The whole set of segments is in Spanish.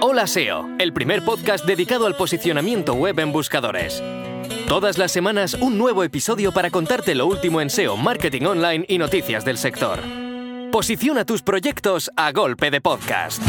Hola SEO, el primer podcast dedicado al posicionamiento web en buscadores. Todas las semanas un nuevo episodio para contarte lo último en SEO, marketing online y noticias del sector. Posiciona tus proyectos a golpe de podcast.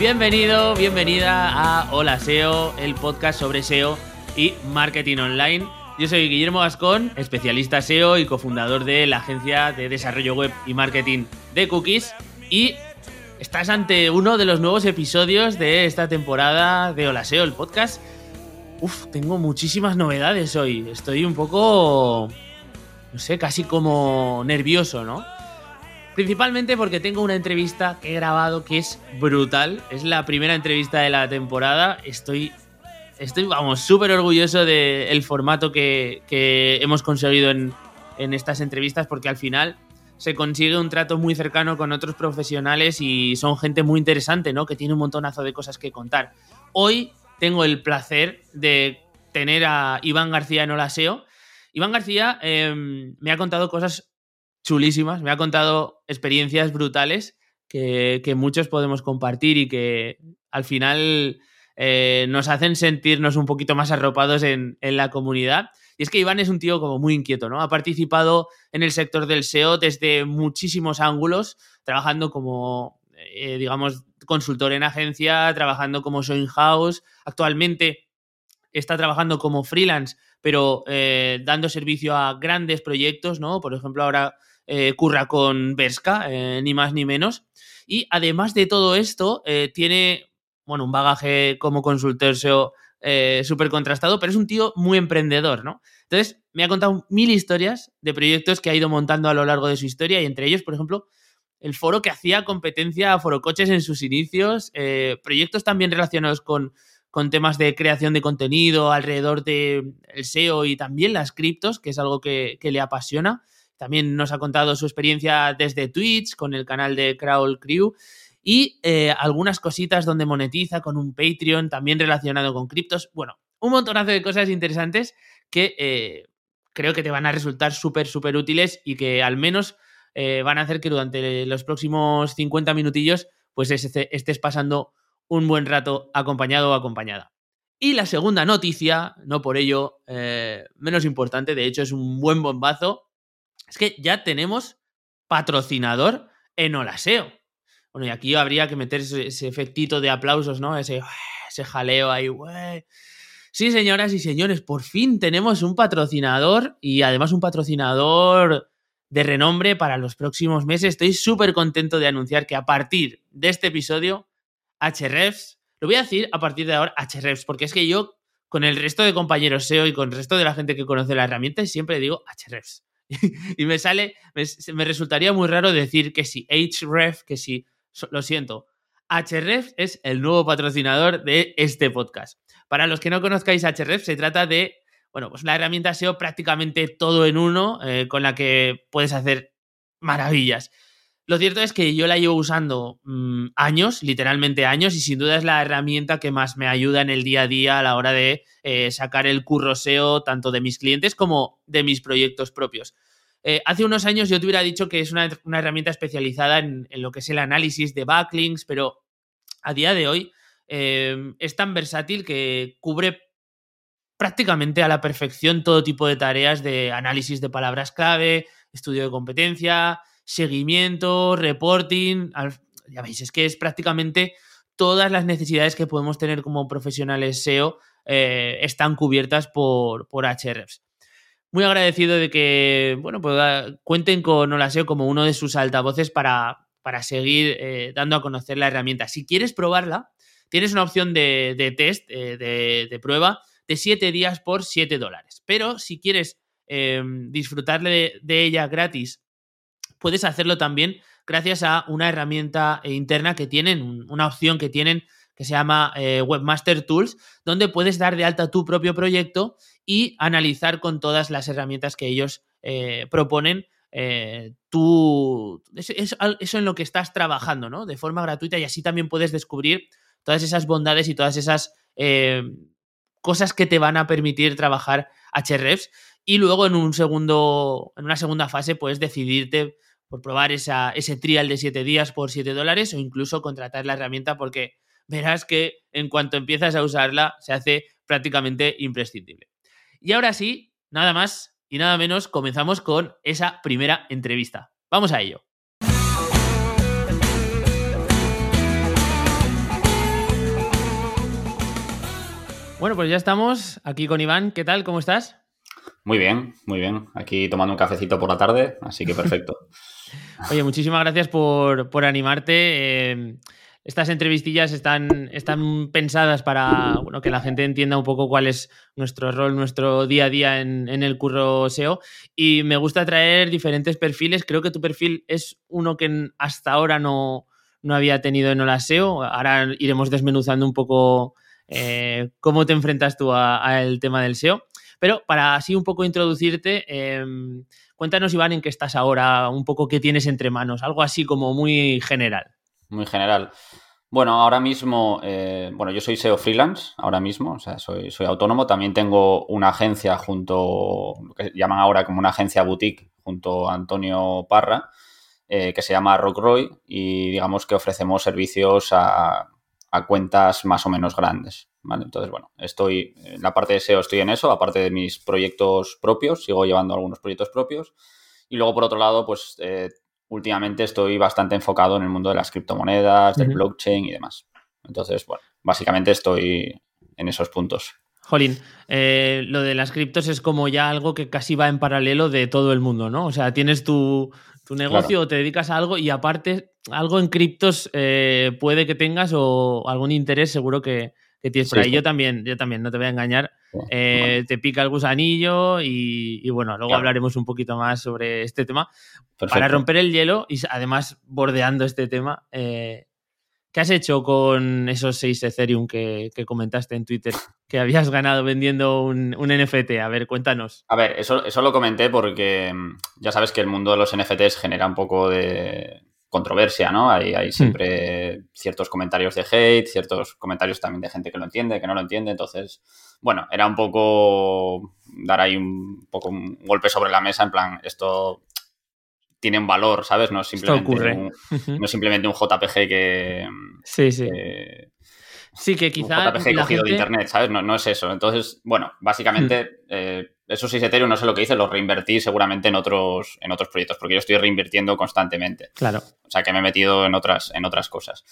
Bienvenido, bienvenida a Hola SEO, el podcast sobre SEO y marketing online. Yo soy Guillermo Gascón, especialista SEO y cofundador de la agencia de desarrollo web y marketing de Cookies. Y estás ante uno de los nuevos episodios de esta temporada de Hola SEO, el podcast. Uf, tengo muchísimas novedades hoy. Estoy un poco, no sé, casi como nervioso, ¿no? Principalmente porque tengo una entrevista que he grabado que es brutal. Es la primera entrevista de la temporada. Estoy, estoy vamos, súper orgulloso del formato que, que, hemos conseguido en, en estas entrevistas porque al final se consigue un trato muy cercano con otros profesionales y son gente muy interesante, ¿no? Que tiene un montonazo de cosas que contar. Hoy tengo el placer de tener a Iván García en Olaseo. Iván García eh, me ha contado cosas chulísimas, me ha contado experiencias brutales que, que muchos podemos compartir y que al final eh, nos hacen sentirnos un poquito más arropados en, la comunidad. Y es que Iván es un tío como muy inquieto, ¿no? Ha participado en el sector del SEO desde muchísimos ángulos, trabajando como, eh, digamos, consultor en agencia, trabajando como show in-house. Actualmente está trabajando como freelance, pero eh, dando servicio a grandes proyectos, ¿no? Por ejemplo, ahora curra con Berska, ni más ni menos. Y además de todo esto, tiene, bueno, un bagaje como consultor SEO súper contrastado, pero es un tío muy emprendedor, ¿no? Entonces, me ha contado mil historias de proyectos que ha ido montando a lo largo de su historia y entre ellos, por ejemplo, el foro que hacía competencia a forocoches en sus inicios, proyectos también relacionados con, con temas de creación de contenido alrededor del de SEO y también las criptos, que es algo que, que le apasiona. También nos ha contado su experiencia desde Twitch con el canal de Crawl Crew y eh, algunas cositas donde monetiza con un Patreon también relacionado con criptos. Bueno, un montonazo de cosas interesantes que eh, creo que te van a resultar súper, súper útiles y que al menos eh, van a hacer que durante los próximos 50 minutillos pues estés pasando un buen rato acompañado o acompañada. Y la segunda noticia, no por ello menos importante, de hecho es un buen bombazo, es que ya tenemos patrocinador en Olaseo. Bueno, y aquí habría que meter ese, ese efectito de aplausos, ¿no? Ese, jaleo ahí, güey. Sí, señoras y señores, por fin tenemos un patrocinador y además un patrocinador de renombre para los próximos meses. Estoy súper contento de anunciar que a partir de este episodio, HREFs, lo voy a decir a partir de ahora HREFs, porque es que yo con el resto de compañeros SEO y con el resto de la gente que conoce la herramienta siempre digo HREFs. y me sale, me, me, resultaría muy raro decir que si HREF, que si, lo siento, HREF es el nuevo patrocinador de este podcast. Para los que no conozcáis HREF, se trata de, bueno, pues la herramienta SEO prácticamente todo en uno, eh, con la que puedes hacer maravillas. Lo cierto es que yo la llevo usando mmm, años, literalmente años, y sin duda es la herramienta que más me ayuda en el día a día a la hora de eh, sacar el curro SEO tanto de mis clientes como de mis proyectos propios. Eh, hace unos años yo te hubiera dicho que es una, herramienta especializada en, lo que es el análisis de backlinks, pero a día de hoy eh, es tan versátil que cubre prácticamente a la perfección todo tipo de tareas de análisis de palabras clave, estudio de competencia, seguimiento, reporting. Ya veis, es que es prácticamente todas las necesidades que podemos tener como profesionales SEO eh, están cubiertas por, por. Muy agradecido de que, bueno, pues cuenten con Olaseo como uno de sus altavoces para, para seguir eh, dando a conocer la herramienta. Si quieres probarla, tienes una opción de, de test, eh, de, de, prueba, de 7 días por 7 dólares. Pero si quieres eh, disfrutar de, de, ella gratis, puedes hacerlo también gracias a una herramienta interna que tienen, una opción que tienen que se llama eh, Webmaster Tools, donde puedes dar de alta tu propio proyecto y analizar con todas las herramientas que ellos eh, proponen eh, tú, es, es, eso en lo que estás trabajando, ¿no? De forma gratuita y así también puedes descubrir todas esas bondades y todas esas eh, cosas que te van a permitir trabajar Hrefs y luego en, un segundo, en una segunda fase puedes decidirte por probar esa, ese trial de 7 días por 7 dólares o incluso contratar la herramienta porque verás que en cuanto empiezas a usarla se hace prácticamente imprescindible. Y ahora sí, nada más y nada menos, comenzamos con esa primera entrevista. Vamos a ello. Bueno, pues ya estamos aquí con Iván. ¿Qué tal? ¿Cómo estás? Muy bien, muy bien. Aquí tomando un cafecito por la tarde, así que perfecto. Oye, muchísimas gracias por, animarte. Eh, estas entrevistillas están, están pensadas para que la gente entienda un poco cuál es nuestro rol, nuestro día a día en, el curro SEO. Y me gusta traer diferentes perfiles. Creo que tu perfil es uno que hasta ahora no, no había tenido en Hola SEO. Ahora iremos desmenuzando un poco eh, cómo te enfrentas tú al tema del SEO. Pero para así un poco introducirte, em, cuéntanos, Iván, en qué estás ahora, un poco qué tienes entre manos, algo así como muy general muy general. Bueno, ahora mismo, eh, bueno, yo soy SEO freelance, ahora mismo, o sea, soy, soy autónomo. También tengo una agencia junto, lo que llaman ahora como una agencia boutique, junto a Antonio Parra, eh, que se llama Rockroy y digamos que ofrecemos servicios a, a, cuentas más o menos grandes. ¿vale? Entonces, bueno, estoy, en la parte de SEO estoy en eso, aparte de mis proyectos propios, sigo llevando algunos proyectos propios. Y luego, por otro lado, pues eh, últimamente estoy bastante enfocado en el mundo de las criptomonedas, del blockchain y demás. Entonces, bueno, básicamente estoy en esos puntos. Jolín, eh, lo de las criptos es como ya algo que casi va en paralelo de todo el mundo, ¿no? O sea, tienes tu, negocio o te dedicas a algo y aparte algo en criptos eh, puede que tengas o algún interés seguro que, que tienes por ahí. Yo también, yo también, no te voy a engañar. Eh, te pica el gusanillo y, bueno, luego hablaremos un poquito más sobre este tema. Para romper el hielo y además bordeando este tema, eh, ¿qué has hecho con esos 6 Ethereum que, comentaste en Twitter que habías ganado vendiendo un, NFT? A ver, cuéntanos. A ver, eso, eso lo comenté porque mm, ya sabes que el mundo de los NFTs genera un poco de controversia, ¿no? Hay, hay hmm. siempre ciertos comentarios de hate, ciertos comentarios también de gente que lo entiende, que no lo entiende. Entonces, bueno, era un poco dar ahí un poco un golpe sobre la mesa, en plan, esto tiene un valor, ¿sabes? No es simplemente, un, no simplemente un JPG que... Sí, sí. sí, que quizá... Un JPG cogido de internet, ¿sabes? No, no, es eso. Entonces, bueno, básicamente... Hmm. Eh, esos 6 Ethereum, no sé lo que hice, los reinvertí seguramente en otros, en otros proyectos, porque yo estoy reinvirtiendo constantemente. Claro. O sea, que me he metido en otras, en otras cosas.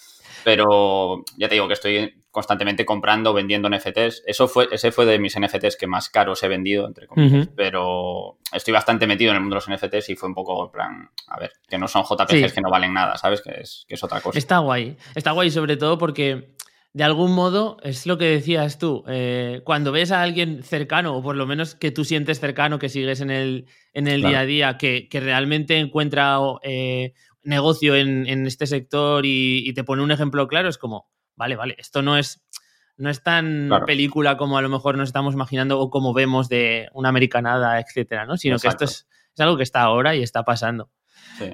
Pero ya te digo que estoy constantemente comprando, vendiendo NFTs. Eso fue, ese fue de mis NFTs que más caros he vendido, entre comillas. Pero estoy bastante metido en el mundo de los NFTs y fue un poco en plan, a ver, que no son JPGs que no valen nada, ¿sabes? Que es, que es otra cosa. Está guay. Está guay sobre todo porque de algún modo, es lo que decías tú, eh, cuando ves a alguien cercano, o por lo menos que tú sientes cercano, que sigues en el, en el día a día, que, realmente encuentra eh, negocio en, este sector y, te pone un ejemplo claro, es como, vale, vale, esto no es, no es tan película como a lo mejor nos estamos imaginando o como vemos de una americanada, etcétera, ¿no? Sino que esto es, es algo que está ahora y está pasando.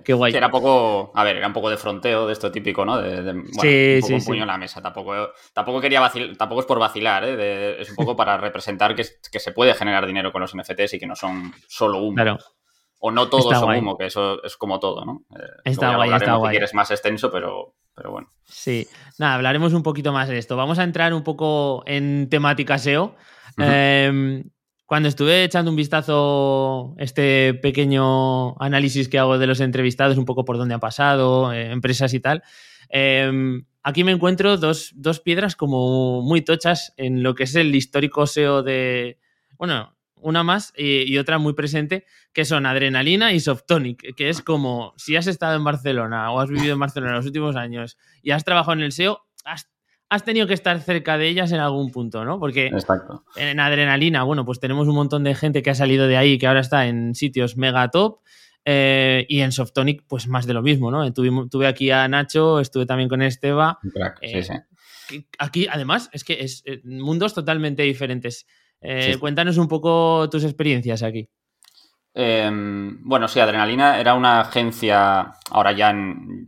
Qué guay. era poco, a ver, era un poco de fronteo de esto típico, ¿no? De, bueno, un poco un puño en la mesa. Tampoco, tampoco quería vacilar, tampoco es por vacilar, ¿eh? es un poco para representar que, se puede generar dinero con los NFTs y que no son solo humo. Claro. O no todos son humo, que eso es como todo, ¿no? Eh, está guay, está guay. Quieres más extenso, pero, pero bueno. Sí, nada, hablaremos un poquito más de esto. Vamos a entrar un poco en temática SEO. eh, cuando estuve echando un vistazo este pequeño análisis que hago de los entrevistados, un poco por dónde ha pasado, eh, empresas y tal, em, aquí me encuentro dos, piedras como muy tochas en lo que es el histórico SEO de, bueno, una más y, otra muy presente, que son Adrenalina y Softonic, que es como si has estado en Barcelona o has vivido en Barcelona los últimos años y has trabajado en el SEO, has has tenido que estar cerca de ellas en algún punto, ¿no? Porque en adrenalina, bueno, pues tenemos un montón de gente que ha salido de ahí que ahora está en sitios mega top. Eh, y en Softonic, pues más de lo mismo, ¿no? Tuve, aquí a Nacho, estuve también con Esteba. sí, sí. Aquí, además, es que es eh, mundos totalmente diferentes. Eh, cuéntanos un poco tus experiencias aquí. Em, bueno, sí, Adrenalina era una agencia, ahora ya,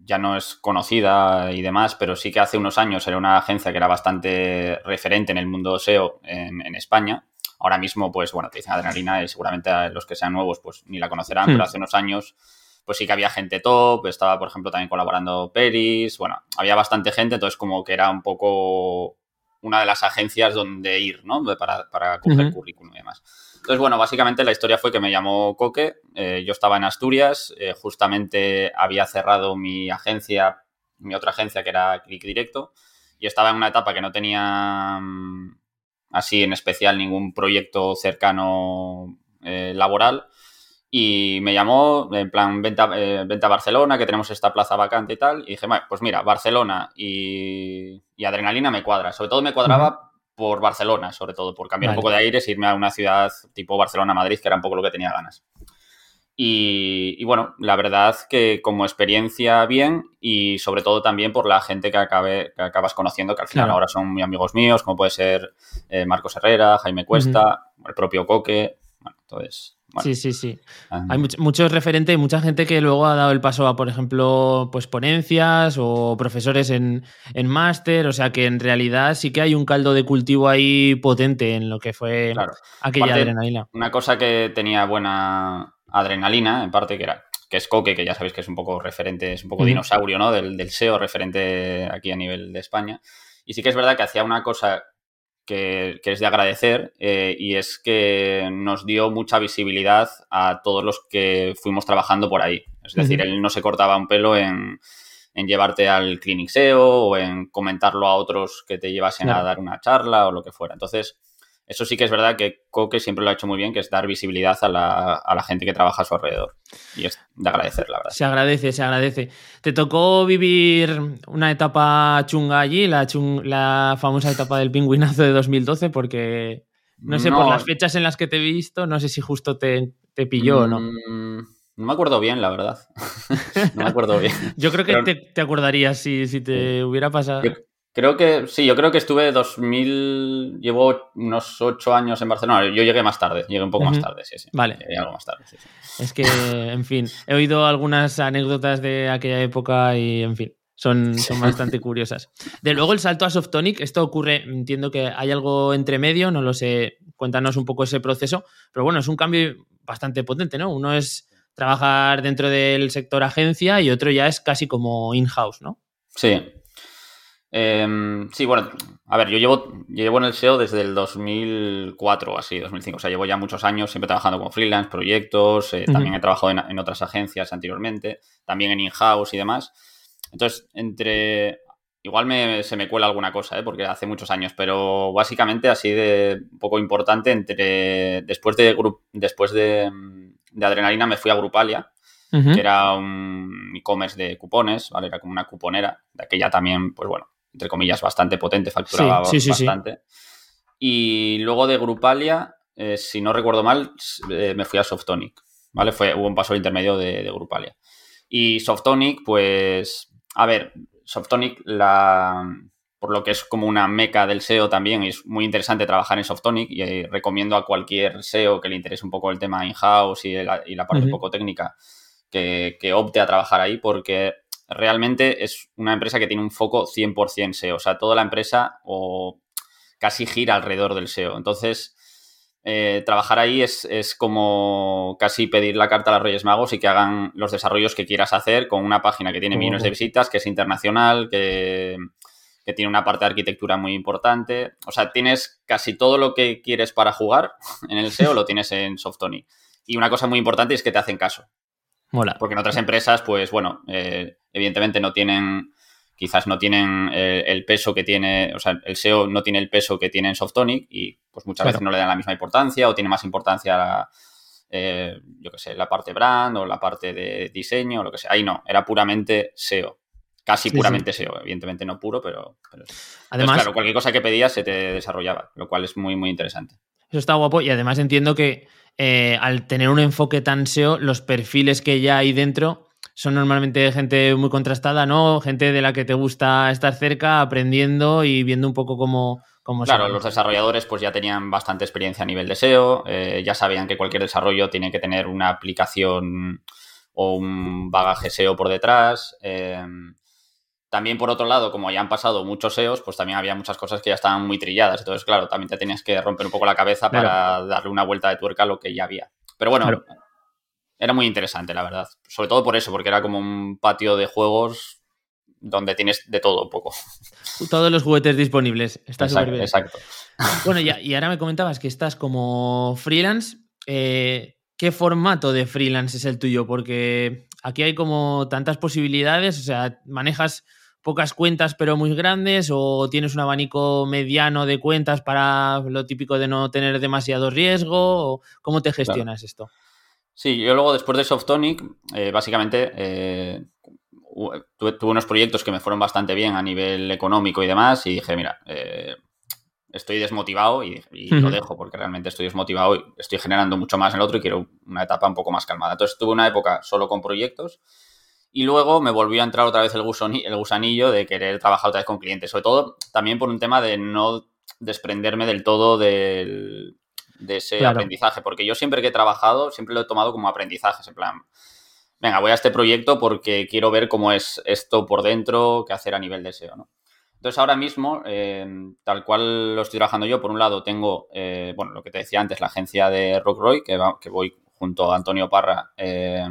ya no es conocida y demás, pero sí que hace unos años era una agencia que era bastante referente en el mundo SEO en, España. Ahora mismo, pues bueno, te dicen adrenalina y seguramente los que sean nuevos, pues ni la conocerán, Hmm. pero hace unos años, pues sí que había gente top, estaba, por ejemplo, también colaborando Peris, bueno, había bastante gente, entonces como que era un poco una de las agencias donde ir, ¿no? Para, para coger Ujú. currículum y demás. Entonces, bueno, básicamente la historia fue que me llamó Coque, eh, yo estaba en Asturias, eh, justamente había cerrado mi agencia, mi otra agencia que era Click Directo, y estaba en una etapa que no tenía mm, así en especial ningún proyecto cercano eh, laboral. Y me llamó en plan, venta, venta Barcelona, que tenemos esta plaza vacante y tal. Y dije, "Bueno, pues mira, Barcelona y, y Adrenalina me cuadra. Sobre todo me cuadraba por Barcelona, sobre todo, por cambiar Vale. un poco de aires, irme a una ciudad tipo Barcelona-Madrid, que era un poco lo que tenía ganas. Y, y bueno, la verdad que como experiencia bien y sobre todo también por la gente que, acabe, que acabas conociendo, que al final Claro. ahora son muy amigos míos, como puede ser eh, Marcos Herrera, Jaime Cuesta, el propio Coque. Bueno, entonces, bueno, Sí, sí, sí. Hay much- muchos referentes y mucha gente que luego ha dado el paso a, por ejemplo, pues ponencias o profesores en, en máster. O sea que en realidad sí que hay un caldo de cultivo ahí potente en lo que fue claro. aquella adrenalina. Una cosa que tenía buena adrenalina, en parte, que era que es Coque, que ya sabéis que es un poco referente, es un poco dinosaurio, ¿no? Del, del SEO, referente aquí a nivel de España. Y sí que es verdad que hacía una cosa que, que es de agradecer eh, y es que nos dio mucha visibilidad a todos los que fuimos trabajando por ahí. Es decir, él no se cortaba un pelo en, en llevarte al Clinic SEO o en comentarlo a otros que te llevasen Claro. a dar una charla o lo que fuera. Entonces, eso sí que es verdad que Coque siempre lo ha hecho muy bien, que es dar visibilidad a la, a la gente que trabaja a su alrededor. Y es de agradecer, la verdad. Se agradece, se agradece. ¿Te tocó vivir una etapa chunga allí, la, chung- la famosa etapa del pingüinazo de 2012? Porque, no sé, por las fechas en las que te he visto, no sé si justo te, te pilló o no. Mm, No me acuerdo bien, la verdad. no me acuerdo bien. Yo creo que pero- te, te acordarías si, si te hubiera pasado. Yo creo que, sí, yo creo que estuve 2000, llevo unos ocho años en Barcelona. Yo llegué más tarde, llegué un poco más tarde, sí, sí. Vale. Llegué algo más tarde, sí, sí. Es que, en fin, he oído algunas anécdotas de aquella época y, en fin, son, son bastante curiosas. De luego el salto a Softonic, esto ocurre, entiendo que hay algo entre medio, no lo sé, cuéntanos un poco ese proceso, pero bueno, es un cambio bastante potente, ¿no? Uno es trabajar dentro del sector agencia y otro ya es casi como in-house, ¿no? Sí. Em, sí, bueno, a ver, yo llevo, yo llevo en el SEO desde el 2004 o así, 2005. O sea, llevo ya muchos años siempre trabajando como freelance, proyectos. eh. También he trabajado en, en otras agencias anteriormente, también en in-house y demás. Entonces, entre. Igual me- se me cuela alguna cosa, ¿eh? porque hace muchos años, pero básicamente así de poco importante, entre. Después de, después de, de Adrenalina me fui a Grupalia, que era un e-commerce de cupones, ¿vale? Era como una cuponera, de aquella también, pues bueno, entre comillas, bastante potente, facturaba Sí, sí, sí, sí. bastante. Y luego de Grupalia, eh, si no recuerdo mal, eh, me fui a Softonic, ¿vale? Fue, hubo un paso intermedio de, de Grupalia. Y Softonic, pues, a ver, Softonic, la, por lo que es como una meca del SEO también, es muy interesante trabajar en Softonic y eh, recomiendo a cualquier SEO que le interese un poco el tema in-house y, la- y la parte un poco técnica que, que opte a trabajar ahí porque realmente es una empresa que tiene un foco 100% SEO. O sea, toda la empresa o casi gira alrededor del SEO. Entonces, eh, trabajar ahí es, es como casi pedir la carta a los Reyes Magos y que hagan los desarrollos que quieras hacer con una página que tiene millones de visitas, que es internacional, que, que tiene una parte de arquitectura muy importante. O sea, tienes casi todo lo que quieres para jugar en el SEO, lo tienes en Softonic. Y una cosa muy importante es que te hacen caso. Mola. Porque en otras empresas, pues bueno, eh, evidentemente no tienen, quizás no tienen eh, el peso que tiene, o sea, el SEO no tiene el peso que tiene en Softonic y pues muchas Claro. veces no le dan la misma importancia o tiene más importancia, la, eh, yo qué sé, la parte brand o la parte de diseño o lo que sea. Ahí no, era puramente SEO. Casi Sí, puramente SEO, evidentemente no puro, pero... pero sí. Entonces, Además, claro, cualquier cosa que pedías se te desarrollaba, lo cual es muy, muy interesante. Eso está guapo y además entiendo que eh, al tener un enfoque tan SEO, los perfiles que ya hay dentro son normalmente gente muy contrastada, ¿no? Gente de la que te gusta estar cerca, aprendiendo y viendo un poco cómo, cómo Claro, los desarrolladores pues ya tenían bastante experiencia a nivel de SEO, eh, ya sabían que cualquier desarrollo tiene que tener una aplicación o un bagaje SEO por detrás. eh, también por otro lado, como ya han pasado muchos SEOs, pues también había muchas cosas que ya estaban muy trilladas. Entonces, claro, también te tenías que romper un poco la cabeza para darle una vuelta de tuerca a lo que ya había. Pero bueno, era muy interesante, la verdad. Sobre todo por eso, porque era como un patio de juegos donde tienes de todo un poco. Todos los juguetes disponibles. Está súper bien. Exacto. Bueno, ya, y ahora me comentabas que estás como freelance. Eh, ¿Qué formato de freelance es el tuyo? Porque aquí hay como tantas posibilidades, o sea, manejas pocas cuentas pero muy grandes o tienes un abanico mediano de cuentas para lo típico de no tener demasiado riesgo o cómo te gestionas esto. Sí, yo luego después de Softonic, eh, básicamente eh, tuve, unos proyectos que me fueron bastante bien a nivel económico y demás y dije, mira, eh, estoy desmotivado y, lo dejo porque realmente estoy desmotivado y estoy generando mucho más en el otro y quiero una etapa un poco más calmada. Entonces tuve una época solo con proyectos y luego me volvió a entrar otra vez el, el gusanillo de querer trabajar otra vez con clientes, sobre todo también por un tema de no desprenderme del todo de ese aprendizaje, porque yo siempre que he trabajado, siempre lo he tomado como aprendizaje, en plan, venga, voy a este proyecto porque quiero ver cómo es esto por dentro, qué hacer a nivel de SEO, ¿no? Entonces, ahora mismo, eh, tal cual lo estoy trabajando yo, por un lado tengo, eh, bueno, lo que te decía antes, la agencia de Rockroy, que, que voy junto a Antonio Parra eh,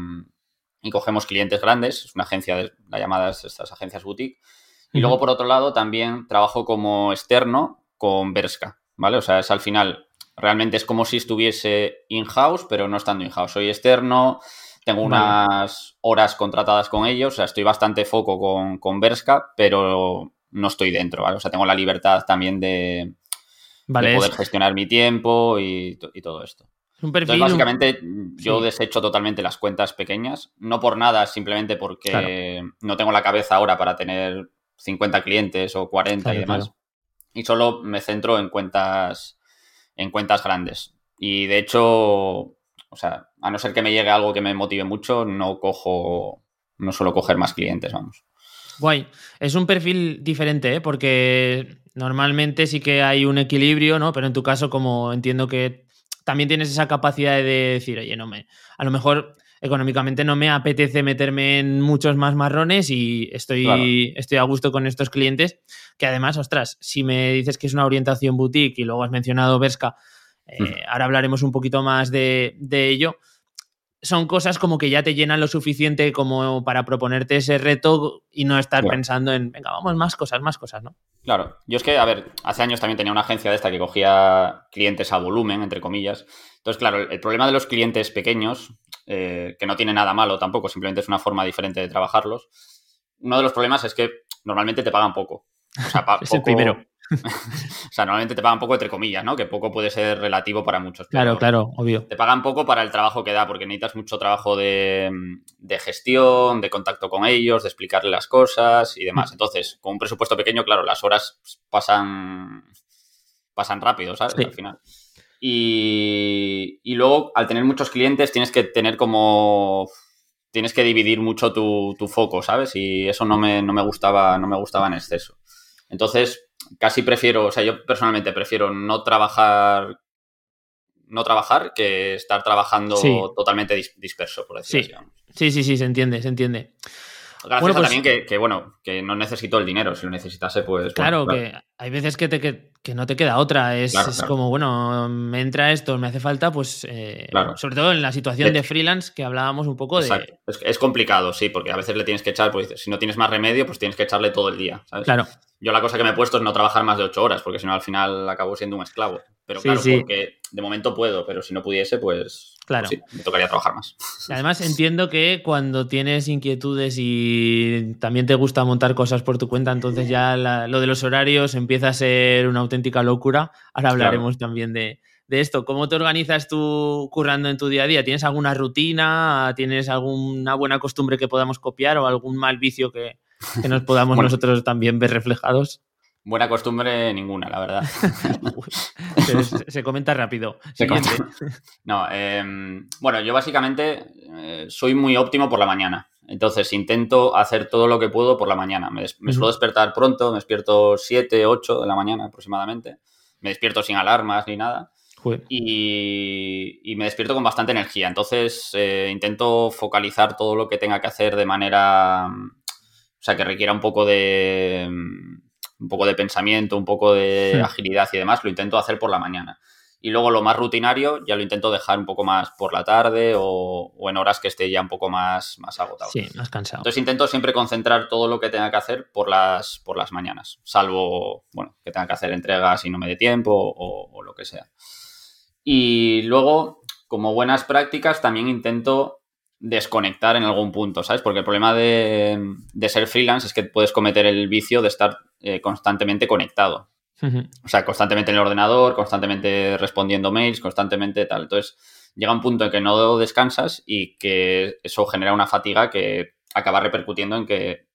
y cogemos clientes grandes, es una agencia, de, la llamada estas agencias boutique. Y luego, por otro lado, también trabajo como externo con Berska, ¿vale? O sea, es al final, realmente es como si estuviese in-house, pero no estando in-house. Soy externo, tengo unas horas contratadas con ellos, o sea, estoy bastante foco con, con Berska, pero no estoy dentro, ¿vale? O sea, tengo la libertad también de, poder gestionar mi tiempo y, todo esto. Un perfil, Entonces, básicamente, yo desecho totalmente las cuentas pequeñas, no por nada, simplemente porque no tengo la cabeza ahora para tener 50 clientes o 40 y demás. Y solo me centro en cuentas, en cuentas grandes. Y de hecho, o sea, a no ser que me llegue algo que me motive mucho, no cojo, no suelo coger más clientes, vamos. Guay. Es un perfil diferente, ¿eh? porque normalmente sí que hay un equilibrio, ¿no? Pero en tu caso, como entiendo que también tienes esa capacidad de decir, oye, no me. A lo mejor económicamente no me apetece meterme en muchos más marrones y estoy, estoy a gusto con estos clientes. Que además, ostras, si me dices que es una orientación boutique y luego has mencionado Berska, eh, ahora hablaremos un poquito más de, de ello son cosas como que ya te llenan lo suficiente como para proponerte ese reto y no estar pensando en, venga, vamos, más cosas, más cosas, ¿no? Claro, yo es que, a ver, hace años también tenía una agencia de esta que cogía clientes a volumen, entre comillas. Entonces, claro, el, problema de los clientes pequeños, eh, que no tiene nada malo tampoco, simplemente es una forma diferente de trabajarlos, uno de los problemas es que normalmente te pagan poco. O sea, es el primero. o sea, normalmente te pagan poco entre comillas, ¿no? Que poco puede ser relativo para muchos. Claro, claro, obvio. Te pagan poco para el trabajo que da, porque necesitas mucho trabajo de, gestión, de contacto con ellos, de explicarle las cosas y demás. Mm. Entonces, con un presupuesto pequeño, claro, las horas pasan, pasan rápido, ¿sabes? Al final. Y, luego, al tener muchos clientes, tienes que tener como tienes que dividir mucho tu, tu, foco, ¿sabes? Y eso no me, no me, gustaba, no me gustaba en exceso. Entonces, casi prefiero, o sea, yo personalmente prefiero no trabajar no trabajar que estar trabajando totalmente disperso, por decirlo así. Sí, sí, sí, se entiende, se entiende. Gracias pues también que, bueno, que no necesito el dinero. Si lo necesitase, pues. Claro, que hay veces que, te, que, no te queda otra. Es, como, bueno, me entra esto, me hace falta, pues. Eh, sobre todo en la situación de freelance que hablábamos un poco de. Es, complicado, sí, porque a veces le tienes que echar, pues si no tienes más remedio, pues tienes que echarle todo el día, ¿sabes? Claro. Yo la cosa que me he puesto es no trabajar más de ocho horas, porque si no al final acabo siendo un esclavo. Pero claro, porque de momento puedo, pero si no pudiese, pues, claro. me tocaría trabajar más. Además, entiendo que cuando tienes inquietudes y también te gusta montar cosas por tu cuenta, entonces ya lo de los horarios empieza a ser una auténtica locura. Ahora hablaremos también de, esto. ¿Cómo te organizas tú currando en tu día a día? ¿Tienes alguna rutina? ¿Tienes alguna buena costumbre que podamos copiar o algún mal vicio que, nos podamos nosotros también ver reflejados? Buena costumbre ninguna, la verdad. se, comenta rápido. No, em, bueno, yo básicamente eh, soy muy óptimo por la mañana. Entonces intento hacer todo lo que puedo por la mañana. Me, suelo despertar pronto, me despierto 7, 8 de la mañana aproximadamente. Me despierto sin alarmas ni nada. Y, me despierto con bastante energía. Entonces eh, intento focalizar todo lo que tenga que hacer de manera o sea, que requiera un poco de un poco de pensamiento, un poco de agilidad y demás, lo intento hacer por la mañana. Y luego lo más rutinario ya lo intento dejar un poco más por la tarde o, o en horas que esté ya un poco más, más agotado. Sí, más cansado. Entonces intento siempre concentrar todo lo que tenga que hacer por las, por las mañanas, salvo, bueno, que tenga que hacer entregas y no me dé tiempo o, o lo que sea. Y luego, como buenas prácticas, también intento desconectar en algún punto, ¿sabes? Porque el problema de, de ser freelance es que puedes cometer el vicio de estar eh, constantemente conectado. O sea, constantemente en el ordenador, constantemente respondiendo mails, constantemente tal. Entonces, llega un punto en que no descansas y que eso genera una fatiga que acaba repercutiendo en que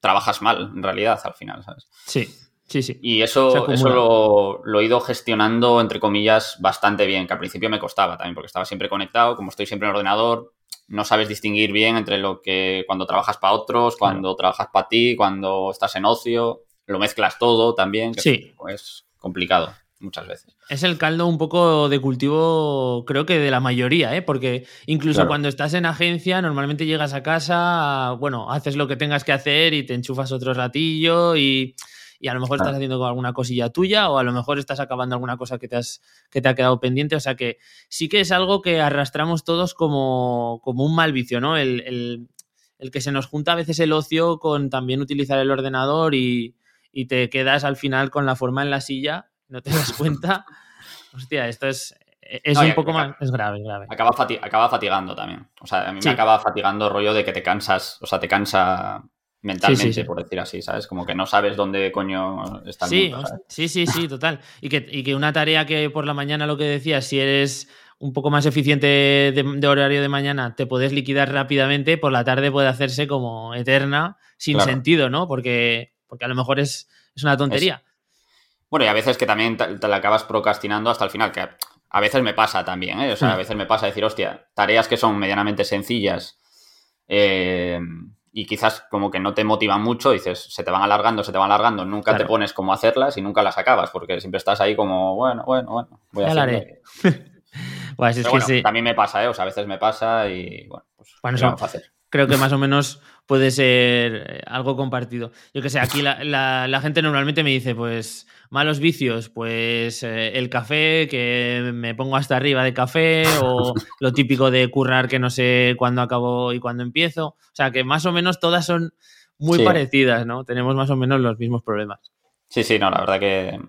trabajas mal, en realidad, al final, ¿sabes? Sí, sí, sí. Y eso, eso lo, lo he ido gestionando, entre comillas, bastante bien, que al principio me costaba también, porque estaba siempre conectado, como estoy siempre en el ordenador, no sabes distinguir bien entre lo que cuando trabajas para otros, cuando trabajas para ti, cuando estás en ocio, lo mezclas todo también, que Sí. es complicado muchas veces. Es el caldo un poco de cultivo, creo que de la mayoría, ¿eh? porque incluso Claro. cuando estás en agencia, normalmente llegas a casa, bueno, haces lo que tengas que hacer y te enchufas otro ratillo y, y a lo mejor estás haciendo alguna cosilla tuya o a lo mejor estás acabando alguna cosa que te, has, que te ha quedado pendiente. O sea que sí que es algo que arrastramos todos como, como un mal vicio, ¿no? El, el- el que se nos junta a veces el ocio con también utilizar el ordenador y, y te quedas al final con la forma en la silla, no te das cuenta. Hostia, esto es, es No, y un poco acaba- más. Es grave, es grave. Acaba, fati- acaba fatigando también. O sea, a mí Sí. me acaba fatigando el rollo de que te cansas, o sea, te cansa mentalmente, Sí, sí, sí. por decir así, ¿sabes? Como que no sabes dónde coño está el Sí, sí, sí, sí, total. Y que, y que una tarea que por la mañana, lo que decías, si eres un poco más eficiente de, de horario de mañana, te puedes liquidar rápidamente, por la tarde puede hacerse como eterna, sin Claro. sentido, ¿no? Porque, porque a lo mejor es, es una tontería. Bueno, y a veces que también te, te la acabas procrastinando hasta el final, que a veces me pasa también, ¿eh? O sea, a Mm. veces me pasa decir, hostia, tareas que son medianamente sencillas eh, y quizás como que no te motivan mucho, dices, se te van alargando, se te van alargando, nunca Claro. te pones cómo hacerlas y nunca las acabas, porque siempre estás ahí como, bueno, bueno, bueno, voy a hacerlo. si es que bueno, sí. también me pasa, ¿eh? O sea, a veces me pasa y bueno, pues Bueno, ¿qué eso- vamos a hacer? creo que más o menos puede ser eh, algo compartido. Yo que sé, aquí la, la- la gente normalmente me dice, pues, malos vicios, pues eh, el café, que me pongo hasta arriba de café, o lo típico de currar que no sé cuándo acabo y cuándo empiezo. O sea, que más o menos todas son muy Sí. parecidas, ¿no? Tenemos más o menos los mismos problemas. Sí, sí, no, la verdad que,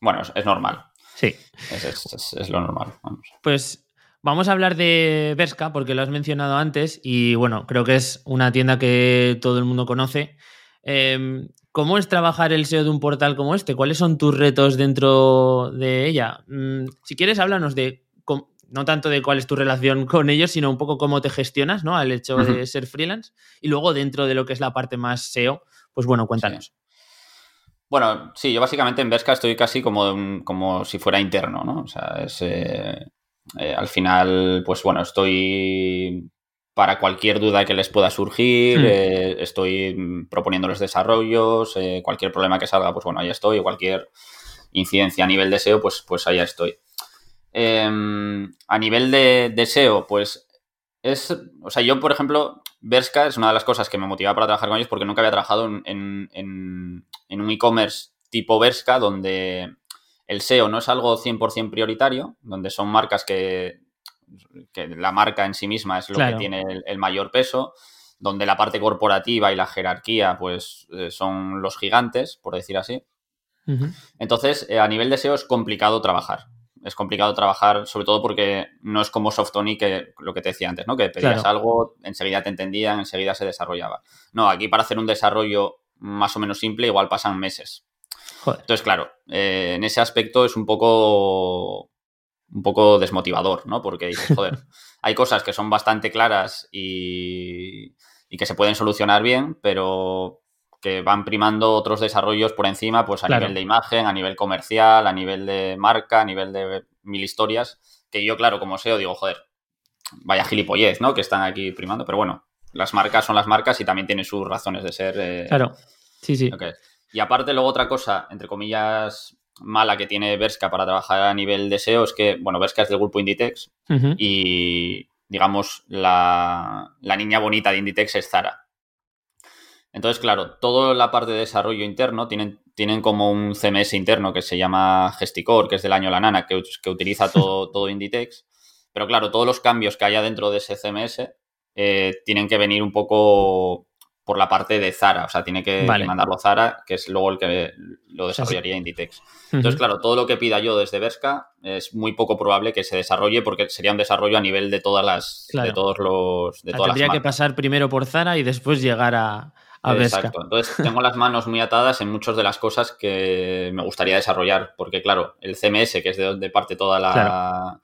bueno, es, es normal, Sí. es, es- es- es lo normal. vamos. Pues vamos a hablar de Berska, porque lo has mencionado antes, y bueno, creo que es una tienda que todo el mundo conoce. Eh, ¿Cómo es trabajar el SEO de un portal como este? ¿Cuáles son tus retos dentro de ella? Mm, si quieres, háblanos de, no tanto de cuál es tu relación con ellos, sino un poco cómo te gestionas, ¿no? Al hecho de ser freelance. Y luego dentro de lo que es la parte más SEO, pues bueno, cuéntanos. Bueno, sí, yo básicamente en Vesca estoy casi como, como si fuera interno, ¿no? O sea, es, eh, eh, al final, pues bueno, estoy para cualquier duda que les pueda surgir, Hmm. eh, estoy proponiéndoles desarrollos, eh, cualquier problema que salga, pues bueno, ahí estoy, cualquier incidencia a nivel de SEO, pues, pues allá estoy. Em, a nivel de, de SEO, pues es, o sea, yo, por ejemplo, Berska es una de las cosas que me motivaba para trabajar con ellos porque nunca había trabajado en, en- en- en un e-commerce tipo Berska donde el SEO no es algo 100% prioritario, donde son marcas que, que la marca en sí misma es lo Claro. que tiene el, el mayor peso, donde la parte corporativa y la jerarquía pues eh, son los gigantes, por decir así. Entonces, eh, a nivel de SEO es complicado trabajar. Es complicado trabajar, sobre todo porque no es como Softony, que lo que te decía antes, ¿no? Que pedías Claro. algo, enseguida te entendían, enseguida se desarrollaba. No, aquí para hacer un desarrollo más o menos simple, igual pasan meses. Joder. Entonces, claro, eh, en ese aspecto es un poco, un poco desmotivador, ¿no? Porque dices, joder, hay cosas que son bastante claras y, y que se pueden solucionar bien, pero que van primando otros desarrollos por encima, pues a Claro. nivel de imagen, a nivel comercial, a nivel de marca, a nivel de mil historias, que yo, claro, como SEO, digo, joder, vaya gilipollez, ¿no? Que están aquí primando, pero bueno, las marcas son las marcas y también tienen sus razones de ser. eh, Claro. Sí, sí. Ok. Y aparte, luego otra cosa, entre comillas, mala que tiene Berska para trabajar a nivel de SEO es que, bueno, Berska es del grupo Inditex y, digamos, la, la niña bonita de Inditex es Zara. Entonces, claro, toda la parte de desarrollo interno tienen, tienen como un CMS interno que se llama Gesticore, que es del año La Nana, que, que utiliza todo, todo Inditex. Pero claro, todos los cambios que haya dentro de ese CMS eh, tienen que venir un poco por la parte de Zara, o sea, tiene que mandarlo a Zara, que es luego el que lo desarrollaría Inditex. Entonces, claro, todo lo que pida yo desde Berska es muy poco probable que se desarrolle porque sería un desarrollo a nivel de todas las de todos los de tendría que pasar primero por Zara y después llegar a, a Exacto. Entonces, tengo las manos muy atadas en muchas de las cosas que me gustaría desarrollar, porque claro, el CMS, que es de donde parte toda la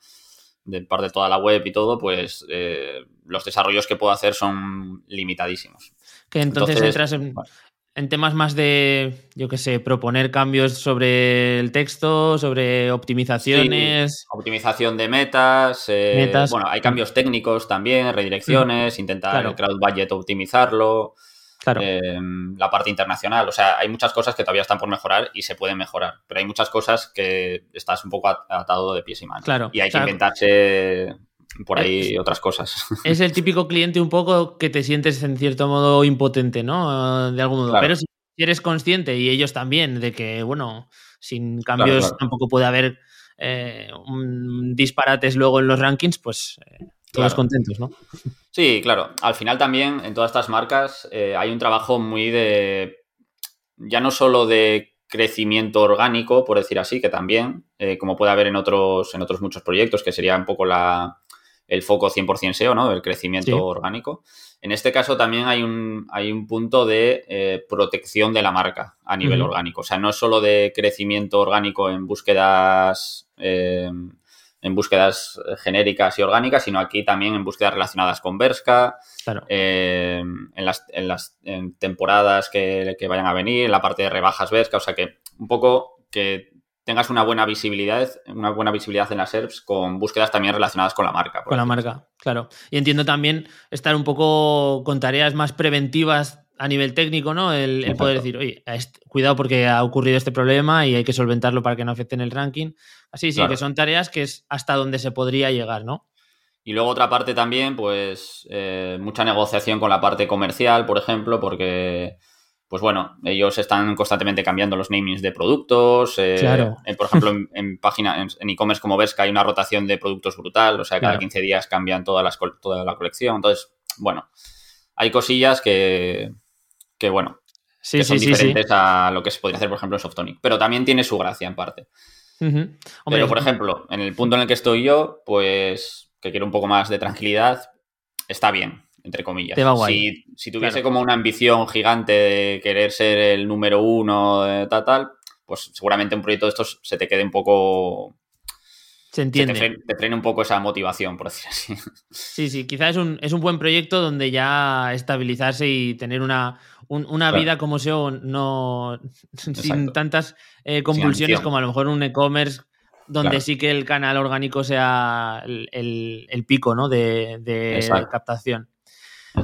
de parte toda la web y todo, pues eh, los desarrollos que puedo hacer son limitadísimos. Que entonces, entras en, temas más de, yo qué sé, proponer cambios sobre el texto, sobre optimizaciones. optimización de metas, eh, metas, Bueno, hay cambios técnicos también, redirecciones, intentar el crowd budget optimizarlo. Em, la parte internacional. O sea, hay muchas cosas que todavía están por mejorar y se pueden mejorar, pero hay muchas cosas que estás un poco atado de pies y manos. Claro, y hay que inventarse por ahí otras cosas. Es el típico cliente un poco que te sientes en cierto modo impotente, ¿no? De algún modo. Pero si eres consciente y ellos también de que, bueno, sin cambios tampoco puede haber eh, disparates luego en los rankings, pues eh, todos contentos, ¿no? Sí, claro. Al final también en todas estas marcas eh, hay un trabajo muy de, ya no solo de crecimiento orgánico, por decir así, que también, como puede haber en otros, en otros muchos proyectos, que sería un poco la, el foco 100% SEO, ¿no? El crecimiento orgánico. En este caso también hay un, hay un punto de eh, protección de la marca a nivel orgánico. O sea, no es solo de crecimiento orgánico en búsquedas, eh, en búsquedas genéricas y orgánicas, sino aquí también en búsquedas relacionadas con Berska, eh, en las, en las temporadas que, que, vayan a venir, en la parte de rebajas Berska. O sea que un poco que tengas una buena visibilidad, una buena visibilidad en las SERPs con búsquedas también relacionadas con la marca. Con la marca, claro. Y entiendo también estar un poco con tareas más preventivas a nivel técnico, ¿no? El, poder decir, oye, cuidado porque ha ocurrido este problema y hay que solventarlo para que no afecte en el ranking. Así, sí, que son tareas que es hasta donde se podría llegar, ¿no? Y luego otra parte también, pues eh, mucha negociación con la parte comercial, por ejemplo, porque pues bueno, ellos están constantemente cambiando los namings de productos. Eh, claro. por ejemplo, en, página, en e-commerce como ves que hay una rotación de productos brutal, o sea, cada 15 días cambian todas las, toda la colección. Entonces, bueno, hay cosillas que, que bueno, que son diferentes a lo que se podría hacer, por ejemplo, en Softonic. Pero también tiene su gracia en parte. Pero, por ejemplo, en el punto en el que estoy yo, pues que quiero un poco más de tranquilidad, está bien entre comillas. Si, si, tuviese como una ambición gigante de querer ser el número uno, de tal, tal, pues seguramente un proyecto de estos se te quede un poco... Se entiende. te, frene, un poco esa motivación, por decir así. Sí, sí, quizás es un, es un buen proyecto donde ya estabilizarse y tener una, una vida como SEO no, sin tantas eh, convulsiones como a lo mejor un e-commerce donde sí que el canal orgánico sea el, pico ¿no? de, de captación.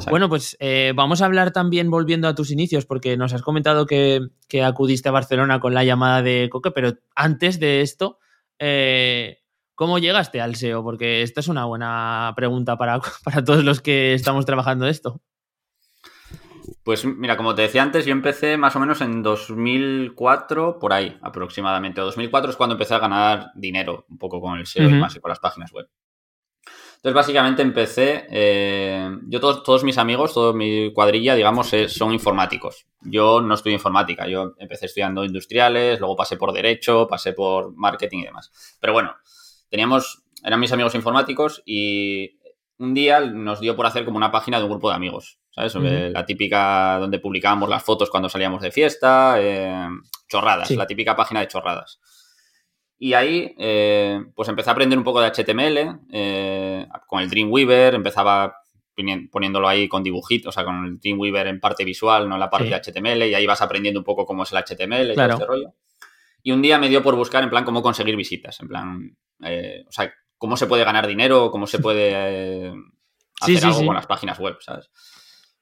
Bueno, pues eh, vamos a hablar también volviendo a tus inicios, porque nos has comentado que, acudiste a Barcelona con la llamada de Coque, pero antes de esto, eh, ¿cómo llegaste al SEO? Porque esta es una buena pregunta para, para todos los que estamos trabajando esto. Pues mira, como te decía antes, yo empecé más o menos en 2004, por ahí aproximadamente. 2004 es cuando empecé a ganar dinero un poco con el SEO y más y con las páginas web. Entonces, básicamente empecé, eh, yo todos, todos mis amigos, toda mi cuadrilla, digamos, eh, son informáticos. Yo no estudio informática, yo empecé estudiando industriales, luego pasé por derecho, pasé por marketing y demás. Pero bueno, teníamos, eran mis amigos informáticos y un día nos dio por hacer como una página de un grupo de amigos, ¿sabes? La típica donde publicábamos las fotos cuando salíamos de fiesta, eh, chorradas, la típica página de chorradas. Y ahí, eh, pues empecé a aprender un poco de HTML eh, con el Dreamweaver, empezaba poniéndolo ahí con dibujitos, o sea, con el Dreamweaver en parte visual, no en la parte de HTML, y ahí vas aprendiendo un poco cómo es el HTML y todo este rollo. Y un día me dio por buscar en plan cómo conseguir visitas, en plan, eh, o sea, cómo se puede ganar dinero, cómo se puede hacer algo con las páginas web, ¿sabes?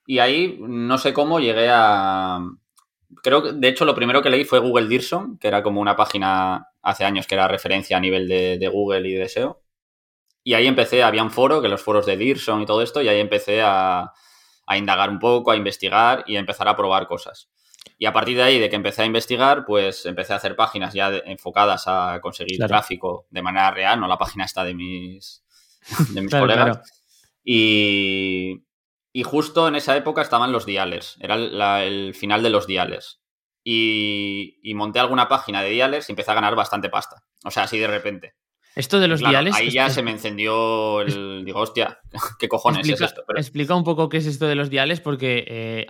Y ahí, no sé cómo, llegué a... Creo que, de hecho, lo primero que leí fue Google Dirson, que era como una página hace años que era referencia a nivel de, Google y de SEO. Y ahí empecé, había un foro, que los foros de Dearson y todo esto, y ahí empecé a, a indagar un poco, a investigar y a empezar a probar cosas. Y a partir de ahí, de que empecé a investigar, pues empecé a hacer páginas ya enfocadas a conseguir tráfico de manera real, no la página esta de mis, de mis colegas. Y, y, justo en esa época estaban los diales, era el final de los diales. Y, y, monté alguna página de diales y empecé a ganar bastante pasta. O sea, así de repente. Esto de los diales. Ahí ya se me encendió el. Digo, hostia, ¿qué cojones es esto? Explica un poco qué es esto de los diales, porque eh,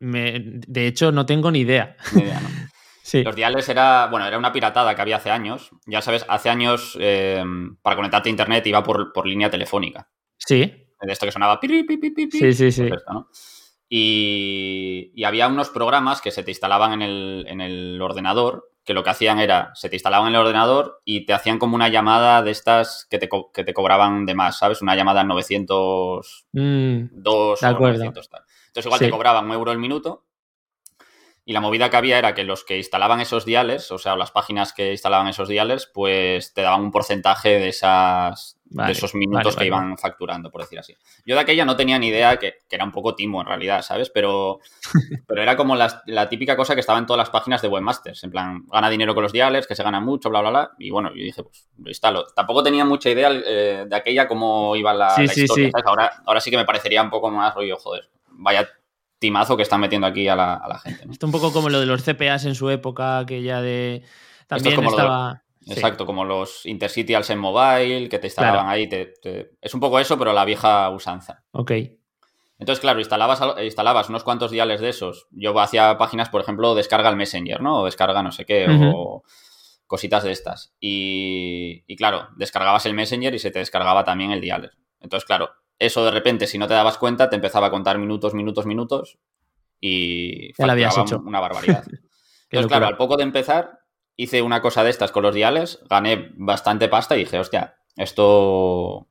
de hecho no tengo ni idea. Ni idea, ¿no? sí. Los diales era, bueno, era una piratada que había hace años. Ya sabes, hace años eh, para conectarte a internet iba por, por, línea telefónica. Sí. De esto que sonaba. sí, sí, sí. y, y, había unos programas que se te instalaban en el, en el ordenador que lo que hacían era, se te instalaban en el ordenador y te hacían como una llamada de estas que te, que te cobraban de más, ¿sabes? Una llamada 902 mm, o 900 tal. Entonces igual te cobraban un euro el minuto y la movida que había era que los que instalaban esos diales, o sea, las páginas que instalaban esos diales, pues te daban un porcentaje de esas, de esos minutos que iban facturando, por decir así. Yo de aquella no tenía ni idea que, era un poco timo en realidad, ¿sabes? Pero, pero era como la, típica cosa que estaba en todas las páginas de webmasters, en plan, gana dinero con los diales, que se gana mucho, bla, bla, bla. Y bueno, yo dije, pues lo instalo. Tampoco tenía mucha idea eh, de aquella cómo iba la, historia, Ahora, ahora sí que me parecería un poco más rollo, joder, vaya timazo que están metiendo aquí a la, gente. Esto un poco como lo de los CPAs en su época, que ya de... También estaba... Exacto, como los Intercity al en Mobile, que te instalaban ahí. Es un poco eso, pero la vieja usanza. Ok. Entonces, claro, instalabas, instalabas unos cuantos diales de esos. Yo hacía páginas, por ejemplo, descarga el Messenger, ¿no? O descarga no sé qué, o cositas de estas. Y, y, claro, descargabas el Messenger y se te descargaba también el dial. Entonces, claro, eso de repente, si no te dabas cuenta, te empezaba a contar minutos, minutos, minutos y ya habías hecho. una barbaridad. Entonces, claro, al poco de empezar, hice una cosa de estas con los diales, gané bastante pasta y dije, hostia, esto...